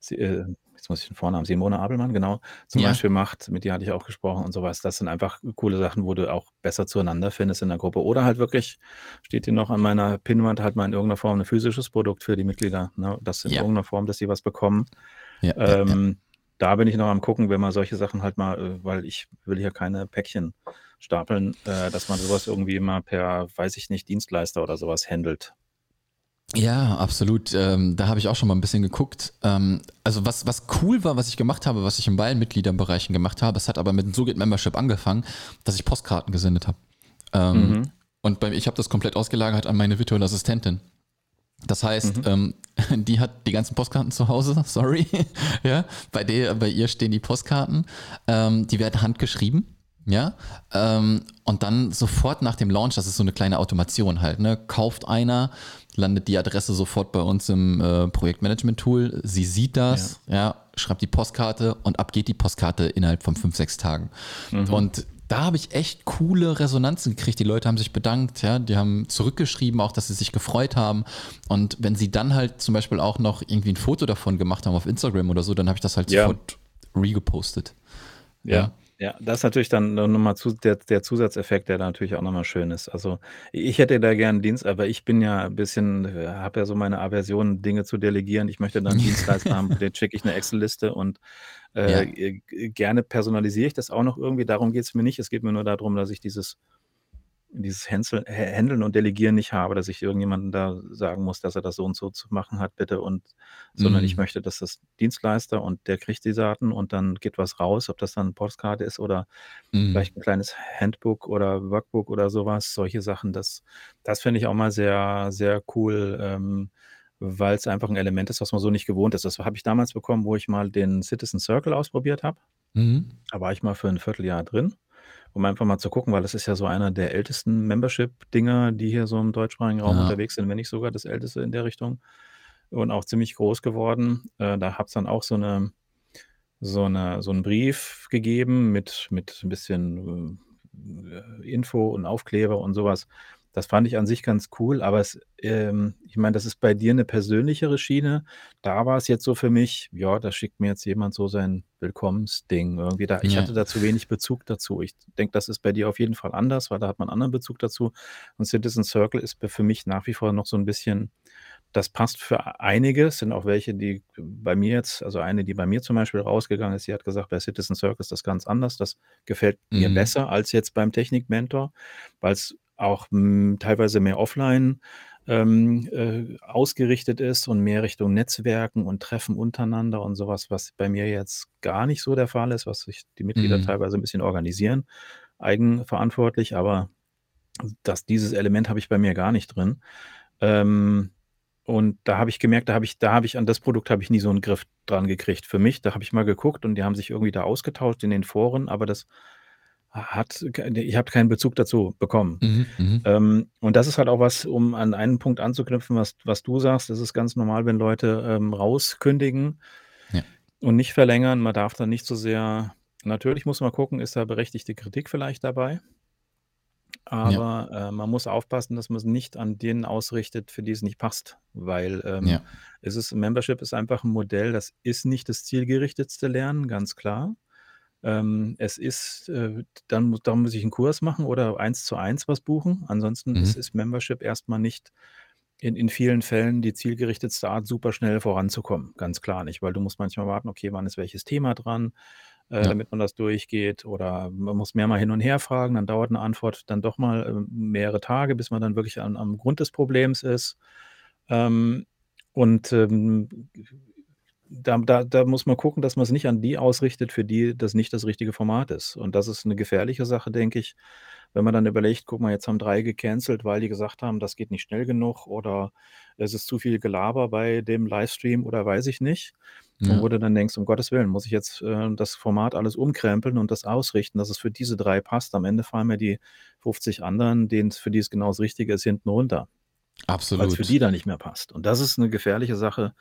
Sie, äh, jetzt muss ich den Vornamen, Simone Abelmann, genau, zum ja. Beispiel macht, mit der hatte ich auch gesprochen und sowas. Das sind einfach coole Sachen, wo du auch besser zueinander findest in der Gruppe. Oder halt wirklich, steht hier noch an meiner Pinnwand, halt mal in irgendeiner Form ein physisches Produkt für die Mitglieder, ne? das in ja. irgendeiner Form, dass sie was bekommen. Ja, ähm, da bin ich noch am gucken, wenn man solche Sachen halt mal, weil ich will hier keine Päckchen stapeln, äh, dass man sowas irgendwie immer per, weiß ich nicht, Dienstleister oder sowas handelt. Ja, absolut. Ähm, da habe ich auch schon mal ein bisschen geguckt. Ähm, also was, was cool war, was ich gemacht habe, was ich in beiden Mitgliederbereichen gemacht habe, es hat aber mit dem SoGit Membership angefangen, dass ich Postkarten gesendet habe. Ähm, mhm. Und bei, ich habe das komplett ausgelagert an meine virtuelle Assistentin. Das heißt, mhm. ähm, die hat die ganzen Postkarten zu Hause, sorry. ja, bei, der, bei ihr stehen die Postkarten. Ähm, die werden handgeschrieben. Ja, ähm, und dann sofort nach dem Launch, das ist so eine kleine Automation halt, ne? Kauft einer, landet die Adresse sofort bei uns im äh, Projektmanagement-Tool. Sie sieht das, ja. ja. schreibt die Postkarte und ab geht die Postkarte innerhalb von fünf, sechs Tagen. Mhm. Und da habe ich echt coole Resonanzen gekriegt. Die Leute haben sich bedankt, ja, die haben zurückgeschrieben, auch dass sie sich gefreut haben. Und wenn sie dann halt zum Beispiel auch noch irgendwie ein Foto davon gemacht haben auf Instagram oder so, dann habe ich das halt ja. sofort regepostet. ja. ja. Ja, das ist natürlich dann nochmal zu, der, der Zusatzeffekt, der da natürlich auch nochmal schön ist. Also ich hätte da gerne Dienst, aber ich bin ja ein bisschen, äh, habe ja so meine Aversion, Dinge zu delegieren. Ich möchte dann einen Dienstleister haben, den schicke ich eine Excel-Liste und äh, ja. Äh, gerne personalisiere ich das auch noch irgendwie. Darum geht es mir nicht. Es geht mir nur darum, dass ich dieses dieses Händeln und Delegieren nicht habe, dass ich irgendjemandem da sagen muss, dass er das so und so zu machen hat, bitte. Und sondern mhm. ich möchte, dass das Dienstleister und der kriegt die Daten und dann geht was raus, ob das dann eine Postkarte ist oder mhm. vielleicht ein kleines Handbook oder Workbook oder sowas. Solche Sachen, das, das finde ich auch mal sehr, sehr cool. Ähm, weil es einfach ein Element ist, was man so nicht gewohnt ist. Das habe ich damals bekommen, wo ich mal den Citizen Circle ausprobiert habe. Mhm. Da war ich mal für ein Vierteljahr drin um einfach mal zu gucken, weil das ist ja so einer der ältesten Membership-Dinger, die hier so im deutschsprachigen Raum Ja. unterwegs sind, wenn nicht sogar das älteste in der Richtung und auch ziemlich groß geworden. Äh, da es dann auch so eine so 'ne so 'n Brief gegeben mit mit 'n bisschen, äh, Info und Aufkleber und sowas. Das fand ich an sich ganz cool, aber es, ähm, ich meine, das ist bei dir eine persönlichere Schiene. Da war es jetzt so für mich, ja, da schickt mir jetzt jemand so sein Willkommensding irgendwie da. Ich Ja. hatte da zu wenig Bezug dazu. Ich denke, das ist bei dir auf jeden Fall anders, weil da hat man anderen Bezug dazu. Und Citizen Circle ist für mich nach wie vor noch so ein bisschen, das passt für einige. Es sind auch welche, die bei mir jetzt, also eine, die bei mir zum Beispiel rausgegangen ist, die hat gesagt, bei Citizen Circle ist das ganz anders. Das gefällt mir Mhm. besser als jetzt beim Technik-Mentor, weil es auch hm, teilweise mehr offline ähm, äh, ausgerichtet ist und mehr Richtung Netzwerken und Treffen untereinander und sowas, was bei mir jetzt gar nicht so der Fall ist, was sich die Mitglieder Mhm. teilweise ein bisschen organisieren, eigenverantwortlich, aber das, dieses Element habe ich bei mir gar nicht drin. Ähm, und da habe ich gemerkt, da habe ich, da habe ich an das Produkt habe ich nie so einen Griff dran gekriegt. Für mich, da habe ich mal geguckt und die haben sich irgendwie da ausgetauscht in den Foren, aber das hat, ich habe keinen Bezug dazu bekommen. Mhm. Mhm. Ähm, und das ist halt auch was, um an einen Punkt anzuknüpfen, was, was du sagst. Das ist ganz normal, wenn Leute ähm, rauskündigen Ja. und nicht verlängern. Man darf dann nicht so sehr, natürlich muss man gucken, ist da berechtigte Kritik vielleicht dabei. Ja. Aber äh, man muss aufpassen, dass man es nicht an denen ausrichtet, für die es nicht passt. Weil ähm, Ja. es ist, Membership ist einfach ein Modell, das ist nicht das zielgerichtetste Lernen, ganz klar. Ähm, es ist, äh, dann, muss- dann muss ich einen Kurs machen oder eins zu eins was buchen. Ansonsten ist, Mhm. ist Membership erstmal nicht in, in vielen Fällen die zielgerichtetste Art, super schnell voranzukommen. Ganz klar nicht, weil du musst manchmal warten, okay, wann ist welches Thema dran, äh, Ja. damit man das durchgeht. Oder man muss mehrmal hin und her fragen, dann dauert eine Antwort dann doch mal äh, mehrere Tage, bis man dann wirklich an, am Grund des Problems ist. Ähm, und ähm, da, da, da muss man gucken, dass man es nicht an die ausrichtet, für die das nicht das richtige Format ist. Und das ist eine gefährliche Sache, denke ich, wenn man dann überlegt, guck mal, jetzt haben drei gecancelt, weil die gesagt haben, das geht nicht schnell genug oder es ist zu viel Gelaber bei dem Livestream oder weiß ich nicht. Und Ja. wo du dann denkst, um Gottes Willen, muss ich jetzt äh, das Format alles umkrempeln und das ausrichten, dass es für diese drei passt. Am Ende fallen mir die 50 anderen, denen für die es genau das Richtige ist, hinten runter, weil es für Absolut. die dann nicht mehr passt. Und das ist eine gefährliche Sache,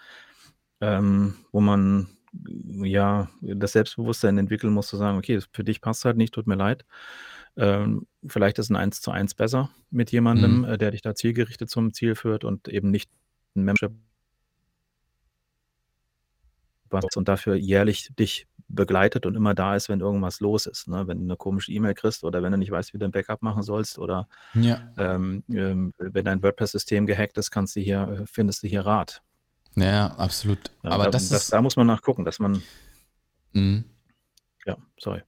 ähm, wo man ja das Selbstbewusstsein entwickeln muss, zu sagen, okay, für dich passt halt nicht, tut mir leid. Ähm, vielleicht ist ein 1 zu 1 besser mit jemandem, Mhm. äh, der dich da zielgerichtet zum Ziel führt und eben nicht ein Membership und dafür jährlich dich begleitet und immer da ist, wenn irgendwas los ist. Ne? Wenn du eine komische E-Mail kriegst oder wenn du nicht weißt, wie du ein Backup machen sollst oder Ja. ähm, ähm, wenn dein WordPress-System gehackt ist, kannst du hier, äh, findest du hier Rat. Ja, absolut. Ja, Aber da, das das, ist. da muss man nachgucken, dass man, Mhm. ja, sorry.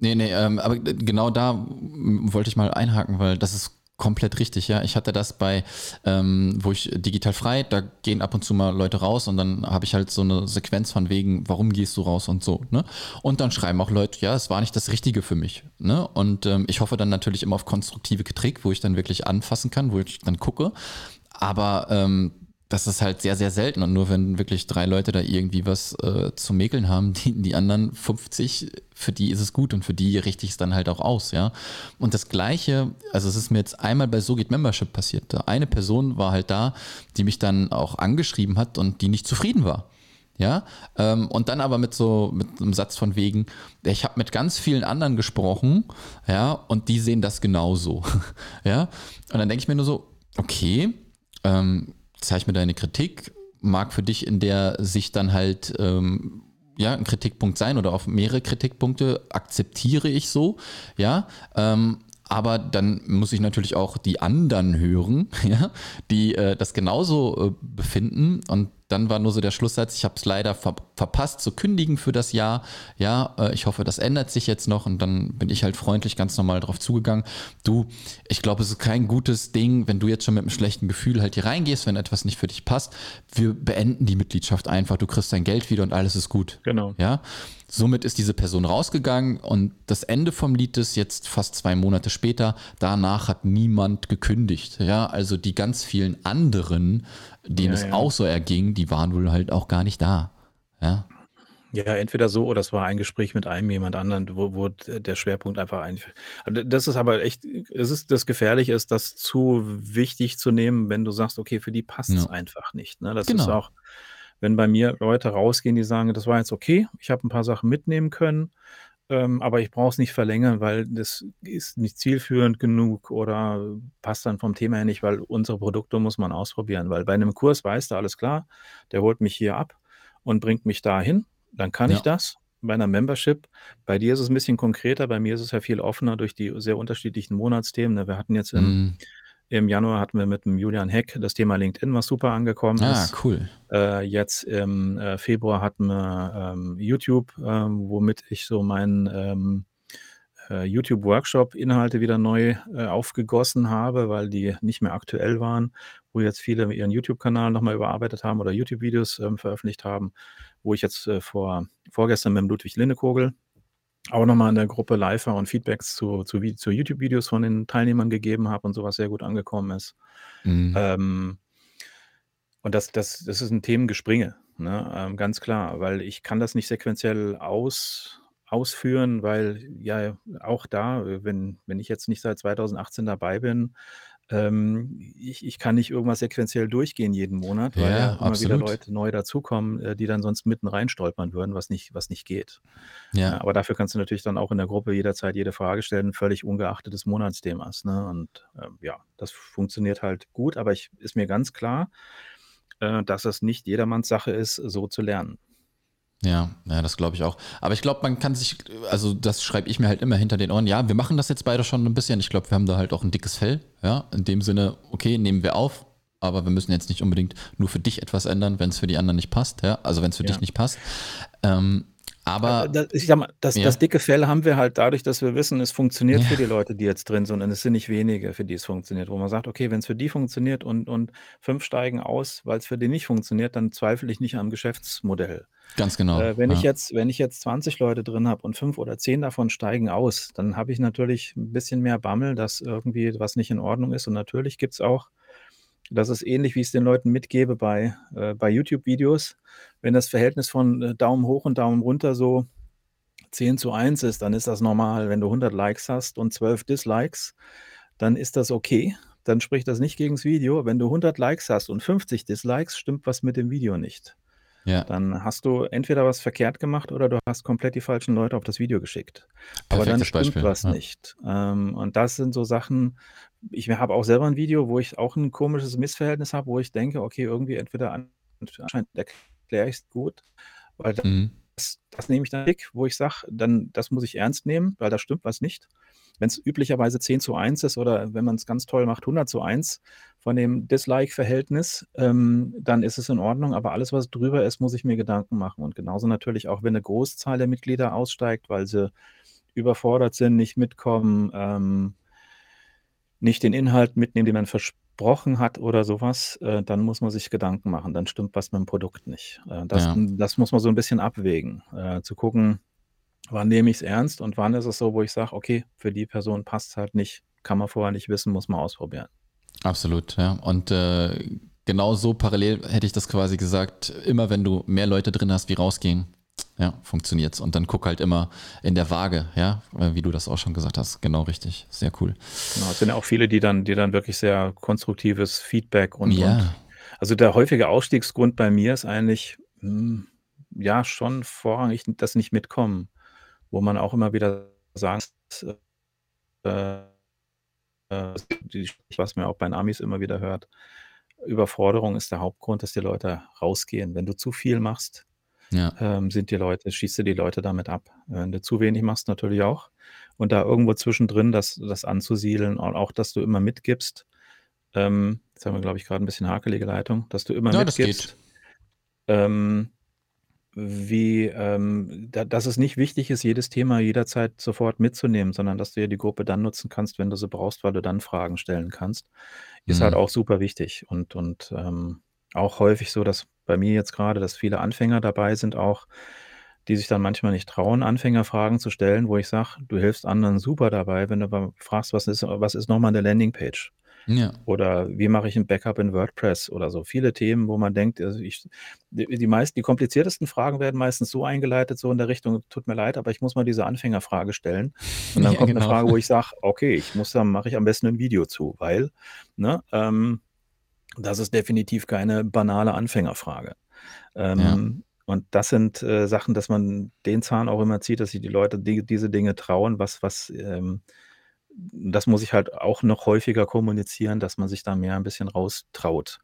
Nee, nee, ähm, aber genau da wollte ich mal einhaken, weil das ist komplett richtig, ja. Ich hatte das bei, ähm, wo ich digital frei, da gehen ab und zu mal Leute raus und dann habe ich halt so eine Sequenz von wegen, warum gehst du raus und so, ne? Und dann schreiben auch Leute, ja, es war nicht das Richtige für mich, ne? Und ähm, ich hoffe dann natürlich immer auf konstruktive Kritik, wo ich dann wirklich anfassen kann, wo ich dann gucke. Aber ähm, das ist halt sehr, sehr selten. Und nur wenn wirklich drei Leute da irgendwie was äh, zu mäkeln haben, die, die anderen 50, für die ist es gut und für die richte ich es dann halt auch aus, ja. Und das Gleiche, also es ist mir jetzt einmal bei So geht Membership passiert. Eine Person war halt da, die mich dann auch angeschrieben hat und die nicht zufrieden war. Ja, ähm, und dann aber mit so, mit einem Satz von wegen, ich habe mit ganz vielen anderen gesprochen, ja, und die sehen das genauso. ja, und dann denke ich mir nur so, okay, ähm, zeig mir deine Kritik, mag für dich in der Sicht dann halt ähm, ja, ein Kritikpunkt sein oder auf mehrere Kritikpunkte akzeptiere ich so, ja, ähm, aber dann muss ich natürlich auch die anderen hören, ja, die äh, das genauso äh, befinden. Und dann war nur so der Schlusssatz, ich habe es leider ver verpasst zu kündigen für das Jahr. Ja, äh, ich hoffe, das ändert sich jetzt noch. Und dann bin ich halt freundlich ganz normal drauf zugegangen. Du, ich glaube, es ist kein gutes Ding, wenn du jetzt schon mit einem schlechten Gefühl halt hier reingehst, wenn etwas nicht für dich passt. Wir beenden die Mitgliedschaft einfach. Du kriegst dein Geld wieder und alles ist gut. Genau. Ja, somit ist diese Person rausgegangen und das Ende vom Lied ist jetzt fast zwei Monate später. Danach hat niemand gekündigt. Ja, also die ganz vielen anderen, denen Ja, es ja. auch so erging, die waren wohl halt auch gar nicht da. Ja, Ja, entweder so oder es war ein Gespräch mit einem jemand anderen, wo, wo der Schwerpunkt einfach ein. Also Das ist aber echt, es ist das Gefährliche ist, das zu wichtig zu nehmen, wenn du sagst, okay, für die passt es Ja. einfach nicht. Ne? Das Genau. ist auch, wenn bei mir Leute rausgehen, die sagen, das war jetzt okay, ich habe ein paar Sachen mitnehmen können, ähm, aber ich brauche es nicht verlängern, weil das ist nicht zielführend genug oder passt dann vom Thema her nicht, weil unsere Produkte muss man ausprobieren. Weil bei einem Kurs weißt du, alles klar, der holt mich hier ab und bringt mich dahin, dann kann ich das. Bei einer Membership, bei dir ist es ein bisschen konkreter, bei mir ist es ja viel offener durch die sehr unterschiedlichen Monatsthemen. Ne? Wir hatten jetzt im Mhm. Im Januar hatten wir mit dem Julian Heck das Thema LinkedIn, was super angekommen Ah, ist. cool. Äh, jetzt im äh, Februar hatten wir ähm, YouTube, ähm, womit ich so meinen ähm, äh, YouTube-Workshop-Inhalte wieder neu äh, aufgegossen habe, weil die nicht mehr aktuell waren, wo jetzt viele ihren YouTube-Kanal nochmal überarbeitet haben oder YouTube-Videos ähm, veröffentlicht haben, wo ich jetzt äh, vor, vorgestern mit dem Ludwig Linnekogel auch nochmal in der Gruppe live war und Feedbacks zu, zu, zu YouTube-Videos von den Teilnehmern gegeben habe und sowas sehr gut angekommen ist. Mhm. Ähm, und das, das, das ist ein Themengespringe, ne? ähm, ganz klar, weil ich kann das nicht sequenziell aus, ausführen, weil ja auch da, wenn, wenn ich jetzt nicht seit 2018 dabei bin, ähm, ich, ich kann nicht irgendwas sequenziell durchgehen jeden Monat, weil ja, Ja, immer wieder absolut. Leute neu dazukommen, äh, die dann sonst mitten rein stolpern würden, was nicht, was nicht geht. Ja, Ja, aber dafür kannst du natürlich dann auch in der Gruppe jederzeit jede Frage stellen, völlig ungeachtet des Monatsthemas. Ne? Und ähm, ja, das funktioniert halt gut, aber ich ist mir ganz klar, äh, dass es nicht jedermanns Sache ist, so zu lernen. Ja, ja, das glaube ich auch. Aber ich glaube, man kann sich, also das schreibe ich mir halt immer hinter den Ohren. Ja, wir machen das jetzt beide schon ein bisschen. Ich glaube, wir haben da halt auch ein dickes Fell. Ja, in dem Sinne, okay, nehmen wir auf, aber wir müssen jetzt nicht unbedingt nur für dich etwas ändern, wenn es für die anderen nicht passt. Ja, also wenn es für Ja. dich nicht passt. Ähm, aber Das, ich sag mal, das, Ja. das dicke Fell haben wir halt dadurch, dass wir wissen, es funktioniert Ja. für die Leute, die jetzt drin sind. Und es sind nicht wenige, für die es funktioniert. Wo man sagt, okay, wenn es für die funktioniert und, und fünf steigen aus, weil es für die nicht funktioniert, dann zweifle ich nicht am Geschäftsmodell. Ganz genau. Äh, wenn, ja. ich jetzt, wenn ich jetzt 20 Leute drin habe und fünf oder zehn davon steigen aus, dann habe ich natürlich ein bisschen mehr Bammel, dass irgendwie was nicht in Ordnung ist. Und natürlich gibt es auch, das ist ähnlich, wie ich es den Leuten mitgebe bei, äh, bei YouTube-Videos, wenn das Verhältnis von äh, Daumen hoch und Daumen runter so 10 zu 1 ist, dann ist das normal. Wenn du 100 Likes hast und 12 Dislikes, dann ist das okay. Dann spricht das nicht gegen das Video. Wenn du 100 Likes hast und 50 Dislikes, stimmt was mit dem Video nicht ja, dann hast du entweder was verkehrt gemacht oder du hast komplett die falschen Leute auf das Video geschickt. Aber dann perfektes stimmt Beispiel. was ja. nicht. Ähm, und das sind so Sachen, ich habe auch selber ein Video, wo ich auch ein komisches Missverhältnis habe, wo ich denke, okay, irgendwie entweder an- anscheinend erkläre ich es gut, weil Mhm. das, das nehme ich dann dick, wo ich sage, dann das muss ich ernst nehmen, weil da stimmt was nicht. Wenn es üblicherweise 10 zu 1 ist oder wenn man es ganz toll macht, 100 zu 1 von dem Dislike-Verhältnis, ähm, dann ist es in Ordnung. Aber alles, was drüber ist, muss ich mir Gedanken machen. Und genauso natürlich auch, wenn eine Großzahl der Mitglieder aussteigt, weil sie überfordert sind, nicht mitkommen, ähm, nicht den Inhalt mitnehmen, den man versprochen hat oder sowas, äh, dann muss man sich Gedanken machen. Dann stimmt was mit dem Produkt nicht. Äh, das, Ja. das muss man so ein bisschen abwägen, äh, zu gucken, wann nehme ich es ernst und wann ist es so, wo ich sage, okay, für die Person passt es halt nicht, kann man vorher nicht wissen, muss man ausprobieren. Absolut, ja. Und äh, genau so parallel hätte ich das quasi gesagt, immer wenn du mehr Leute drin hast, wie rausgehen, ja, funktioniert's. Und dann guck halt immer in der Waage, ja, äh, wie du das auch schon gesagt hast. Genau richtig. Sehr cool. Genau, es sind ja auch viele, die dann, die dann wirklich sehr konstruktives Feedback und, ja, und also der häufige Ausstiegsgrund bei mir ist eigentlich, hm, ja, schon vorrangig das nicht mitkommen, wo man auch immer wieder sagt, äh, was man auch bei den Amis immer wieder hört, Überforderung ist der Hauptgrund, dass die Leute rausgehen. Wenn du zu viel machst, ja, ähm, sind die Leute, schießt du die Leute damit ab. Wenn du zu wenig machst, natürlich auch. Und da irgendwo zwischendrin das, das anzusiedeln und auch, dass du immer mitgibst. Ähm, jetzt haben wir, glaube ich, gerade ein bisschen hakelige Leitung, dass du immer Ja, das mitgibst. Ähm, wie, ähm, da, dass es nicht wichtig ist, jedes Thema jederzeit sofort mitzunehmen, sondern dass du ja die Gruppe dann nutzen kannst, wenn du sie brauchst, weil du dann Fragen stellen kannst, ist halt Mhm. auch super wichtig. Und, und ähm, auch häufig so, dass bei mir jetzt gerade, dass viele Anfänger dabei sind, auch, die sich dann manchmal nicht trauen, Anfängerfragen zu stellen, wo ich sage, du hilfst anderen super dabei, wenn du aber fragst, was ist, was ist nochmal eine Landingpage? Ja, Oder wie mache ich ein Backup in WordPress oder so. Viele Themen, wo man denkt, also ich, die, die meisten, die kompliziertesten Fragen werden meistens so eingeleitet, so in der Richtung, tut mir leid, aber ich muss mal diese Anfängerfrage stellen. Und dann Ja, kommt eine genau. Frage, wo ich sage, okay, ich muss, dann mache ich am besten ein Video zu, weil, ne, ähm, das ist definitiv keine banale Anfängerfrage. Ähm, Und das sind äh, Sachen, dass man den Zahn auch immer zieht, dass sich die Leute die, diese Dinge trauen, was, was, ähm, das muss ich halt auch noch häufiger kommunizieren, dass man sich da mehr ein bisschen raustraut.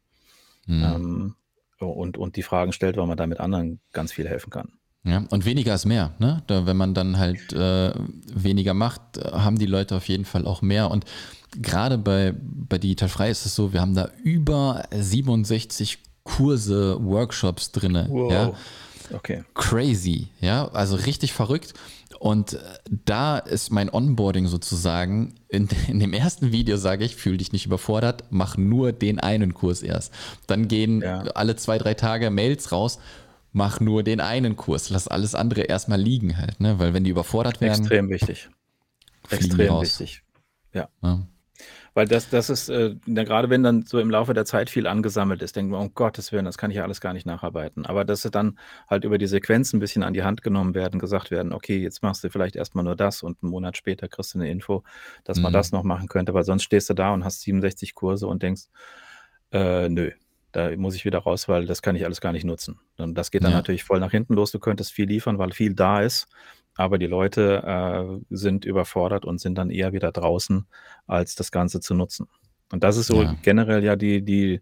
Mhm. Ähm, und, und die Fragen stellt, weil man damit anderen ganz viel helfen kann. Ja, und weniger ist mehr. Ne? Da, wenn man dann halt äh, weniger macht, haben die Leute auf jeden Fall auch mehr. Und gerade bei, bei Digital Frei ist es so, wir haben da über 67 Kurse, Workshops drin. Wow. Ja? Okay. Crazy, ja, also richtig verrückt. Und äh, da ist mein Onboarding sozusagen. In, in dem ersten Video sage ich, fühl dich nicht überfordert, mach nur den einen Kurs erst. Dann gehen ja. alle zwei, drei Tage Mails raus, mach nur den einen Kurs, lass alles andere erstmal liegen halt, ne? Weil wenn die überfordert werden. Extrem wichtig. Extrem wichtig. Ja. ja. Weil das, das ist, äh, gerade wenn dann so im Laufe der Zeit viel angesammelt ist, denkt man, um Gottes Willen, das kann ich ja alles gar nicht nacharbeiten. Aber dass sie dann halt über die Sequenz ein bisschen an die Hand genommen werden, gesagt werden, okay, jetzt machst du vielleicht erstmal nur das und einen Monat später kriegst du eine Info, dass mhm. man das noch machen könnte, weil sonst stehst du da und hast 67 Kurse und denkst, äh, nö, da muss ich wieder raus, weil das kann ich alles gar nicht nutzen. Und das geht dann ja. natürlich voll nach hinten los. Du könntest viel liefern, weil viel da ist, aber die Leute äh, sind überfordert und sind dann eher wieder draußen, als das Ganze zu nutzen. Und das ist so ja. generell ja die, die,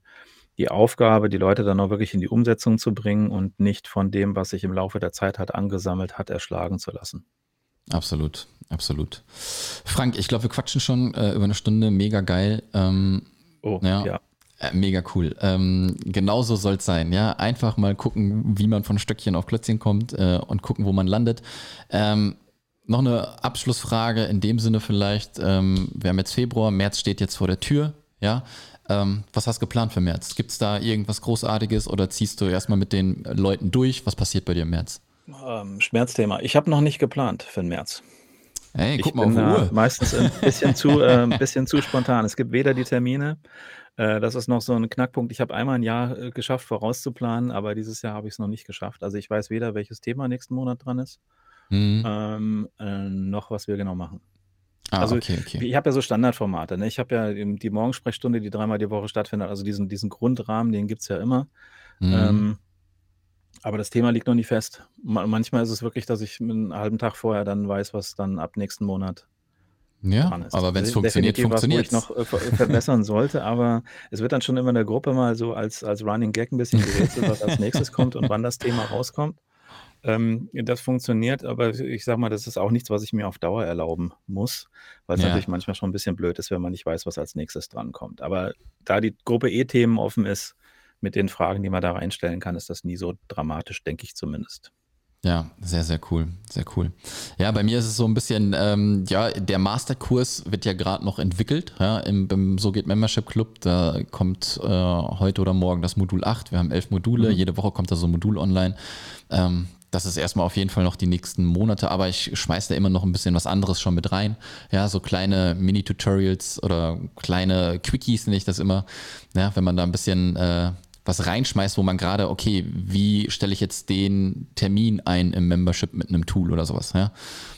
die Aufgabe, die Leute dann auch wirklich in die Umsetzung zu bringen und nicht von dem, was sich im Laufe der Zeit hat angesammelt hat, erschlagen zu lassen. Absolut, absolut. Frank, ich glaube, wir quatschen schon äh, über eine Stunde, mega geil. Ähm, oh, ja. ja. Äh, mega cool. Ähm, genauso soll es sein, ja. Einfach mal gucken, wie man von Stöckchen auf Klötzchen kommt äh, und gucken, wo man landet. Ähm, noch eine Abschlussfrage in dem Sinne vielleicht. Ähm, wir haben jetzt Februar, März steht jetzt vor der Tür, ja. Ähm, was hast du geplant für März? Gibt es da irgendwas Großartiges oder ziehst du erstmal mit den Leuten durch? Was passiert bei dir im März? Ähm, Schmerzthema. Ich habe noch nicht geplant für den März. Hey, guck ich mal bin auf Uhr. meistens ein bisschen zu, äh, ein bisschen zu spontan. Es gibt weder die Termine äh, das ist noch so ein Knackpunkt. Ich habe einmal ein Jahr, äh, geschafft, vorauszuplanen, aber dieses Jahr habe ich es noch nicht geschafft. Also, ich weiß weder, welches Thema nächsten Monat dran ist, Mhm. ähm, äh, noch was wir genau machen. Ah, Also, okay, okay. ich habe ja so Standardformate, ne? Ich habe ja die Morgensprechstunde, die dreimal die Woche stattfindet, also diesen diesen Grundrahmen, den gibt es ja immer. Mhm. Ähm, aber das Thema liegt noch nicht fest. manchmal ist es wirklich, dass ich einen halben Tag vorher dann weiß, was dann ab nächsten Monat ja, aber wenn es funktioniert, funktioniert es. noch äh, verbessern sollte, aber es wird dann schon immer in der Gruppe mal so als, als Running Gag ein bisschen gerätselt, was als nächstes kommt und wann das Thema rauskommt. Ähm, das funktioniert, aber ich sag mal, das ist auch nichts, was ich mir auf Dauer erlauben muss, weil es ja. natürlich manchmal schon ein bisschen blöd ist, wenn man nicht weiß, was als nächstes drankommt. Aber da die Gruppe eh Themen offen ist, mit den Fragen, die man da reinstellen kann, ist das nie so dramatisch, denke ich zumindest. Ja, sehr, sehr cool. Sehr cool. Ja, bei mir ist es so ein bisschen, ähm, ja, der Masterkurs wird ja gerade noch entwickelt, ja, im, im So geht Membership Club. Da kommt äh, heute oder morgen das Modul 8. Wir haben elf Module. Mhm. Jede Woche kommt da so ein Modul online. Ähm, das ist erstmal auf jeden Fall noch die nächsten Monate, aber ich schmeiße da immer noch ein bisschen was anderes schon mit rein. Ja, so kleine Mini-Tutorials oder kleine Quickies nenne ich das immer. Ja, wenn man da ein bisschen äh, was reinschmeißt, wo man gerade, okay, wie stelle ich jetzt den Termin ein im Membership mit einem Tool oder sowas, ja?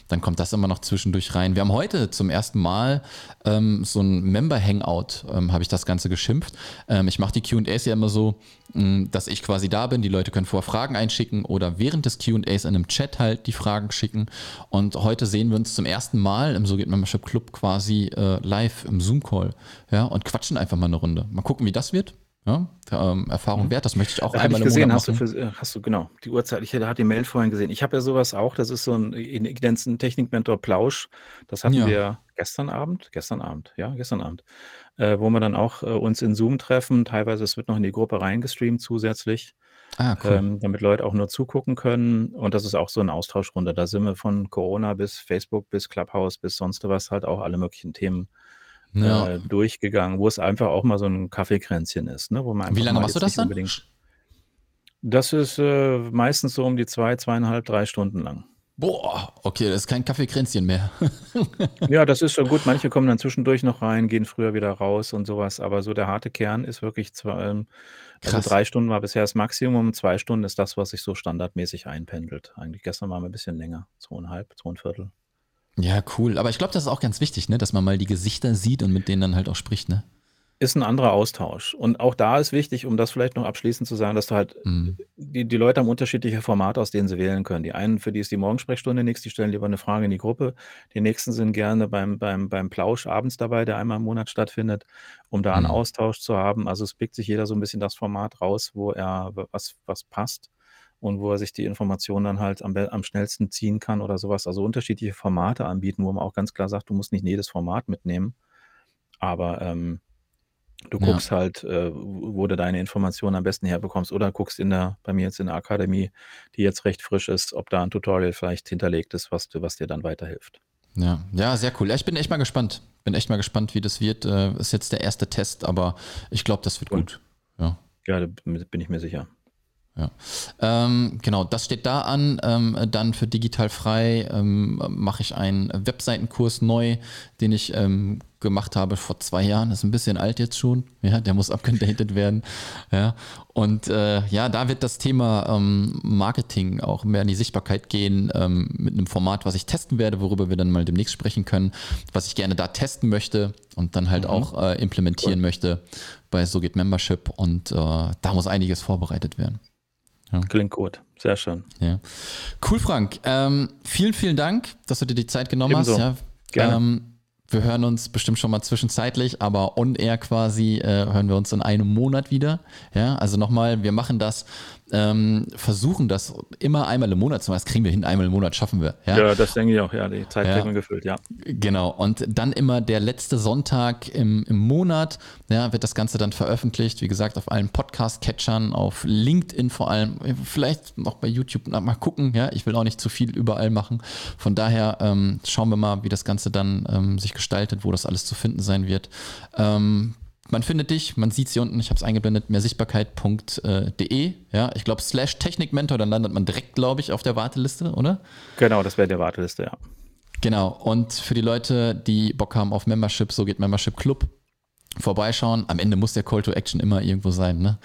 Dann kommt das immer noch zwischendurch rein. Wir haben heute zum ersten Mal ähm, so ein Member-Hangout, ähm, habe ich das Ganze geschimpft. Ähm, ich mache die QAs ja immer so, mh, mm, dass ich quasi da bin. Die Leute können vor Fragen einschicken oder während des QAs in einem Chat halt die Fragen schicken. Und heute sehen wir uns zum ersten Mal im So geht Membership Club quasi äh, live im Zoom-Call ja, und quatschen einfach mal eine Runde. Mal gucken, wie das wird. Ja, ähm, Erfahrung mhm. wert, das möchte ich auch da einmal ich gesehen, hast du, für, äh, hast du genau die Uhrzeit, ich hatte die Mail vorhin gesehen. Ich habe ja sowas auch, das ist so ein, ich nenne es ein Technikmentor Plausch, das hatten ja. wir gestern Abend, gestern Abend, ja, gestern Abend, äh, wo wir dann auch äh, uns in Zoom treffen, teilweise es wird noch in die Gruppe reingestreamt zusätzlich, ah, cool. ähm, damit Leute auch nur zugucken können und das ist auch so eine Austauschrunde, da sind wir von Corona bis Facebook bis Clubhouse bis sonst was halt auch alle möglichen Themen ja. äh, durchgegangen, wo es einfach auch mal so ein Kaffeekränzchen ist. Ne, wo man Wie lange machst du das dann? Das ist äh, meistens so um die zwei, zweieinhalb, drei Stunden lang. Boah, okay, das ist kein Kaffeekränzchen mehr. ja, das ist schon gut. Manche kommen dann zwischendurch noch rein, gehen früher wieder raus und sowas. Aber so der harte Kern ist wirklich zwei, ähm, also drei Stunden war bisher das Maximum. Zwei Stunden ist das, was sich so standardmäßig einpendelt. Eigentlich gestern waren wir ein bisschen länger, zweieinhalb, zweieinviertel. Ja, cool. Aber ich glaube, das ist auch ganz wichtig, ne? dass man mal die Gesichter sieht und mit denen dann halt auch spricht. Ne? ist ein anderer Austausch. Und auch da ist wichtig, um das vielleicht noch abschließend zu sagen, dass du halt mhm. die, die Leute haben unterschiedliche Formate, aus denen sie wählen können. Die einen, für die ist die Morgensprechstunde nichts, die stellen lieber eine Frage in die Gruppe. Die nächsten sind gerne beim, beim, beim Plausch abends dabei, der einmal im Monat stattfindet, um da einen mhm. Austausch zu haben. Also es pickt sich jeder so ein bisschen das Format raus, wo er was, was passt und wo er sich die Informationen dann halt am, am schnellsten ziehen kann oder sowas. Also unterschiedliche Formate anbieten, wo man auch ganz klar sagt, du musst nicht jedes Format mitnehmen. Aber ähm, Du Ja. guckst halt, äh, wo du deine Informationen am besten herbekommst oder guckst in der bei mir jetzt in der Akademie, die jetzt recht frisch ist, ob da ein Tutorial vielleicht hinterlegt ist, was was dir dann weiterhilft. Ja, ja, sehr cool. Ich bin echt mal gespannt. Bin echt mal gespannt, wie das wird. Äh, ist jetzt der erste Test, aber ich glaube, das wird gut. Ja. Ja, da bin ich mir sicher. Ja. Ähm, genau, das steht da an. Ähm, dann für digital frei ähm, mache ich einen Webseitenkurs neu, den ich ähm, gemacht habe vor zwei Jahren. Das ist ein bisschen alt jetzt schon. Ja, der muss abgedatet werden. Ja. Und äh, ja, da wird das Thema ähm, Marketing auch mehr in die Sichtbarkeit gehen, ähm, mit einem Format, was ich testen werde, worüber wir dann mal demnächst sprechen können, was ich gerne da testen möchte und dann halt mhm. auch äh, implementieren cool. möchte bei So geht Membership. Und äh, da muss einiges vorbereitet werden. Ja. Klingt gut. Sehr schön. Ja. Cool, Frank. Ähm, vielen, vielen Dank, dass du dir die Zeit genommen Ebenso. hast. Ja. Gerne. Ähm, wir hören uns bestimmt schon mal zwischenzeitlich, aber on air quasi äh, hören wir uns in einem Monat wieder. Ja, also nochmal, wir machen das ähm, versuchen das immer einmal im Monat zu machen. Das kriegen wir hin, einmal im Monat schaffen wir. Ja, ja das denke ich auch, ja, die Zeit ja. kriegen wir gefüllt, ja. Genau, und dann immer der letzte Sonntag im, im Monat ja, wird das Ganze dann veröffentlicht. Wie gesagt, auf allen Podcast-Catchern, auf LinkedIn vor allem, vielleicht noch bei YouTube mal gucken. Ja, ich will auch nicht zu viel überall machen. Von daher ähm, schauen wir mal, wie das Ganze dann ähm, sich gestaltet, wo das alles zu finden sein wird. Ähm, man findet dich, man sieht sie unten, ich habe es eingeblendet, mehrsichtbarkeit.de. Ja, ich glaube, slash Technikmentor, dann landet man direkt, glaube ich, auf der Warteliste, oder? Genau, das wäre der Warteliste, ja. Genau, und für die Leute, die Bock haben auf Membership, so geht Membership Club, vorbeischauen. Am Ende muss der Call to Action immer irgendwo sein, ne?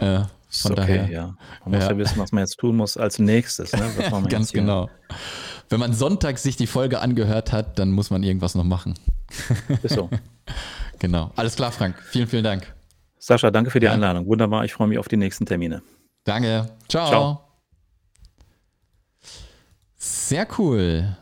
Äh, von okay, daher. Ja. Man muss ja. ja. wissen, was man jetzt tun muss als nächstes, ne? Ganz genau. Wenn man Sonntag sich die Folge angehört hat, dann muss man irgendwas noch machen. Ist so. Genau. Alles klar, Frank. Vielen, vielen Dank. Sascha, danke für die ja. Einladung. Wunderbar. Ich freue mich auf die nächsten Termine. Danke. Ciao. Ciao. Sehr cool.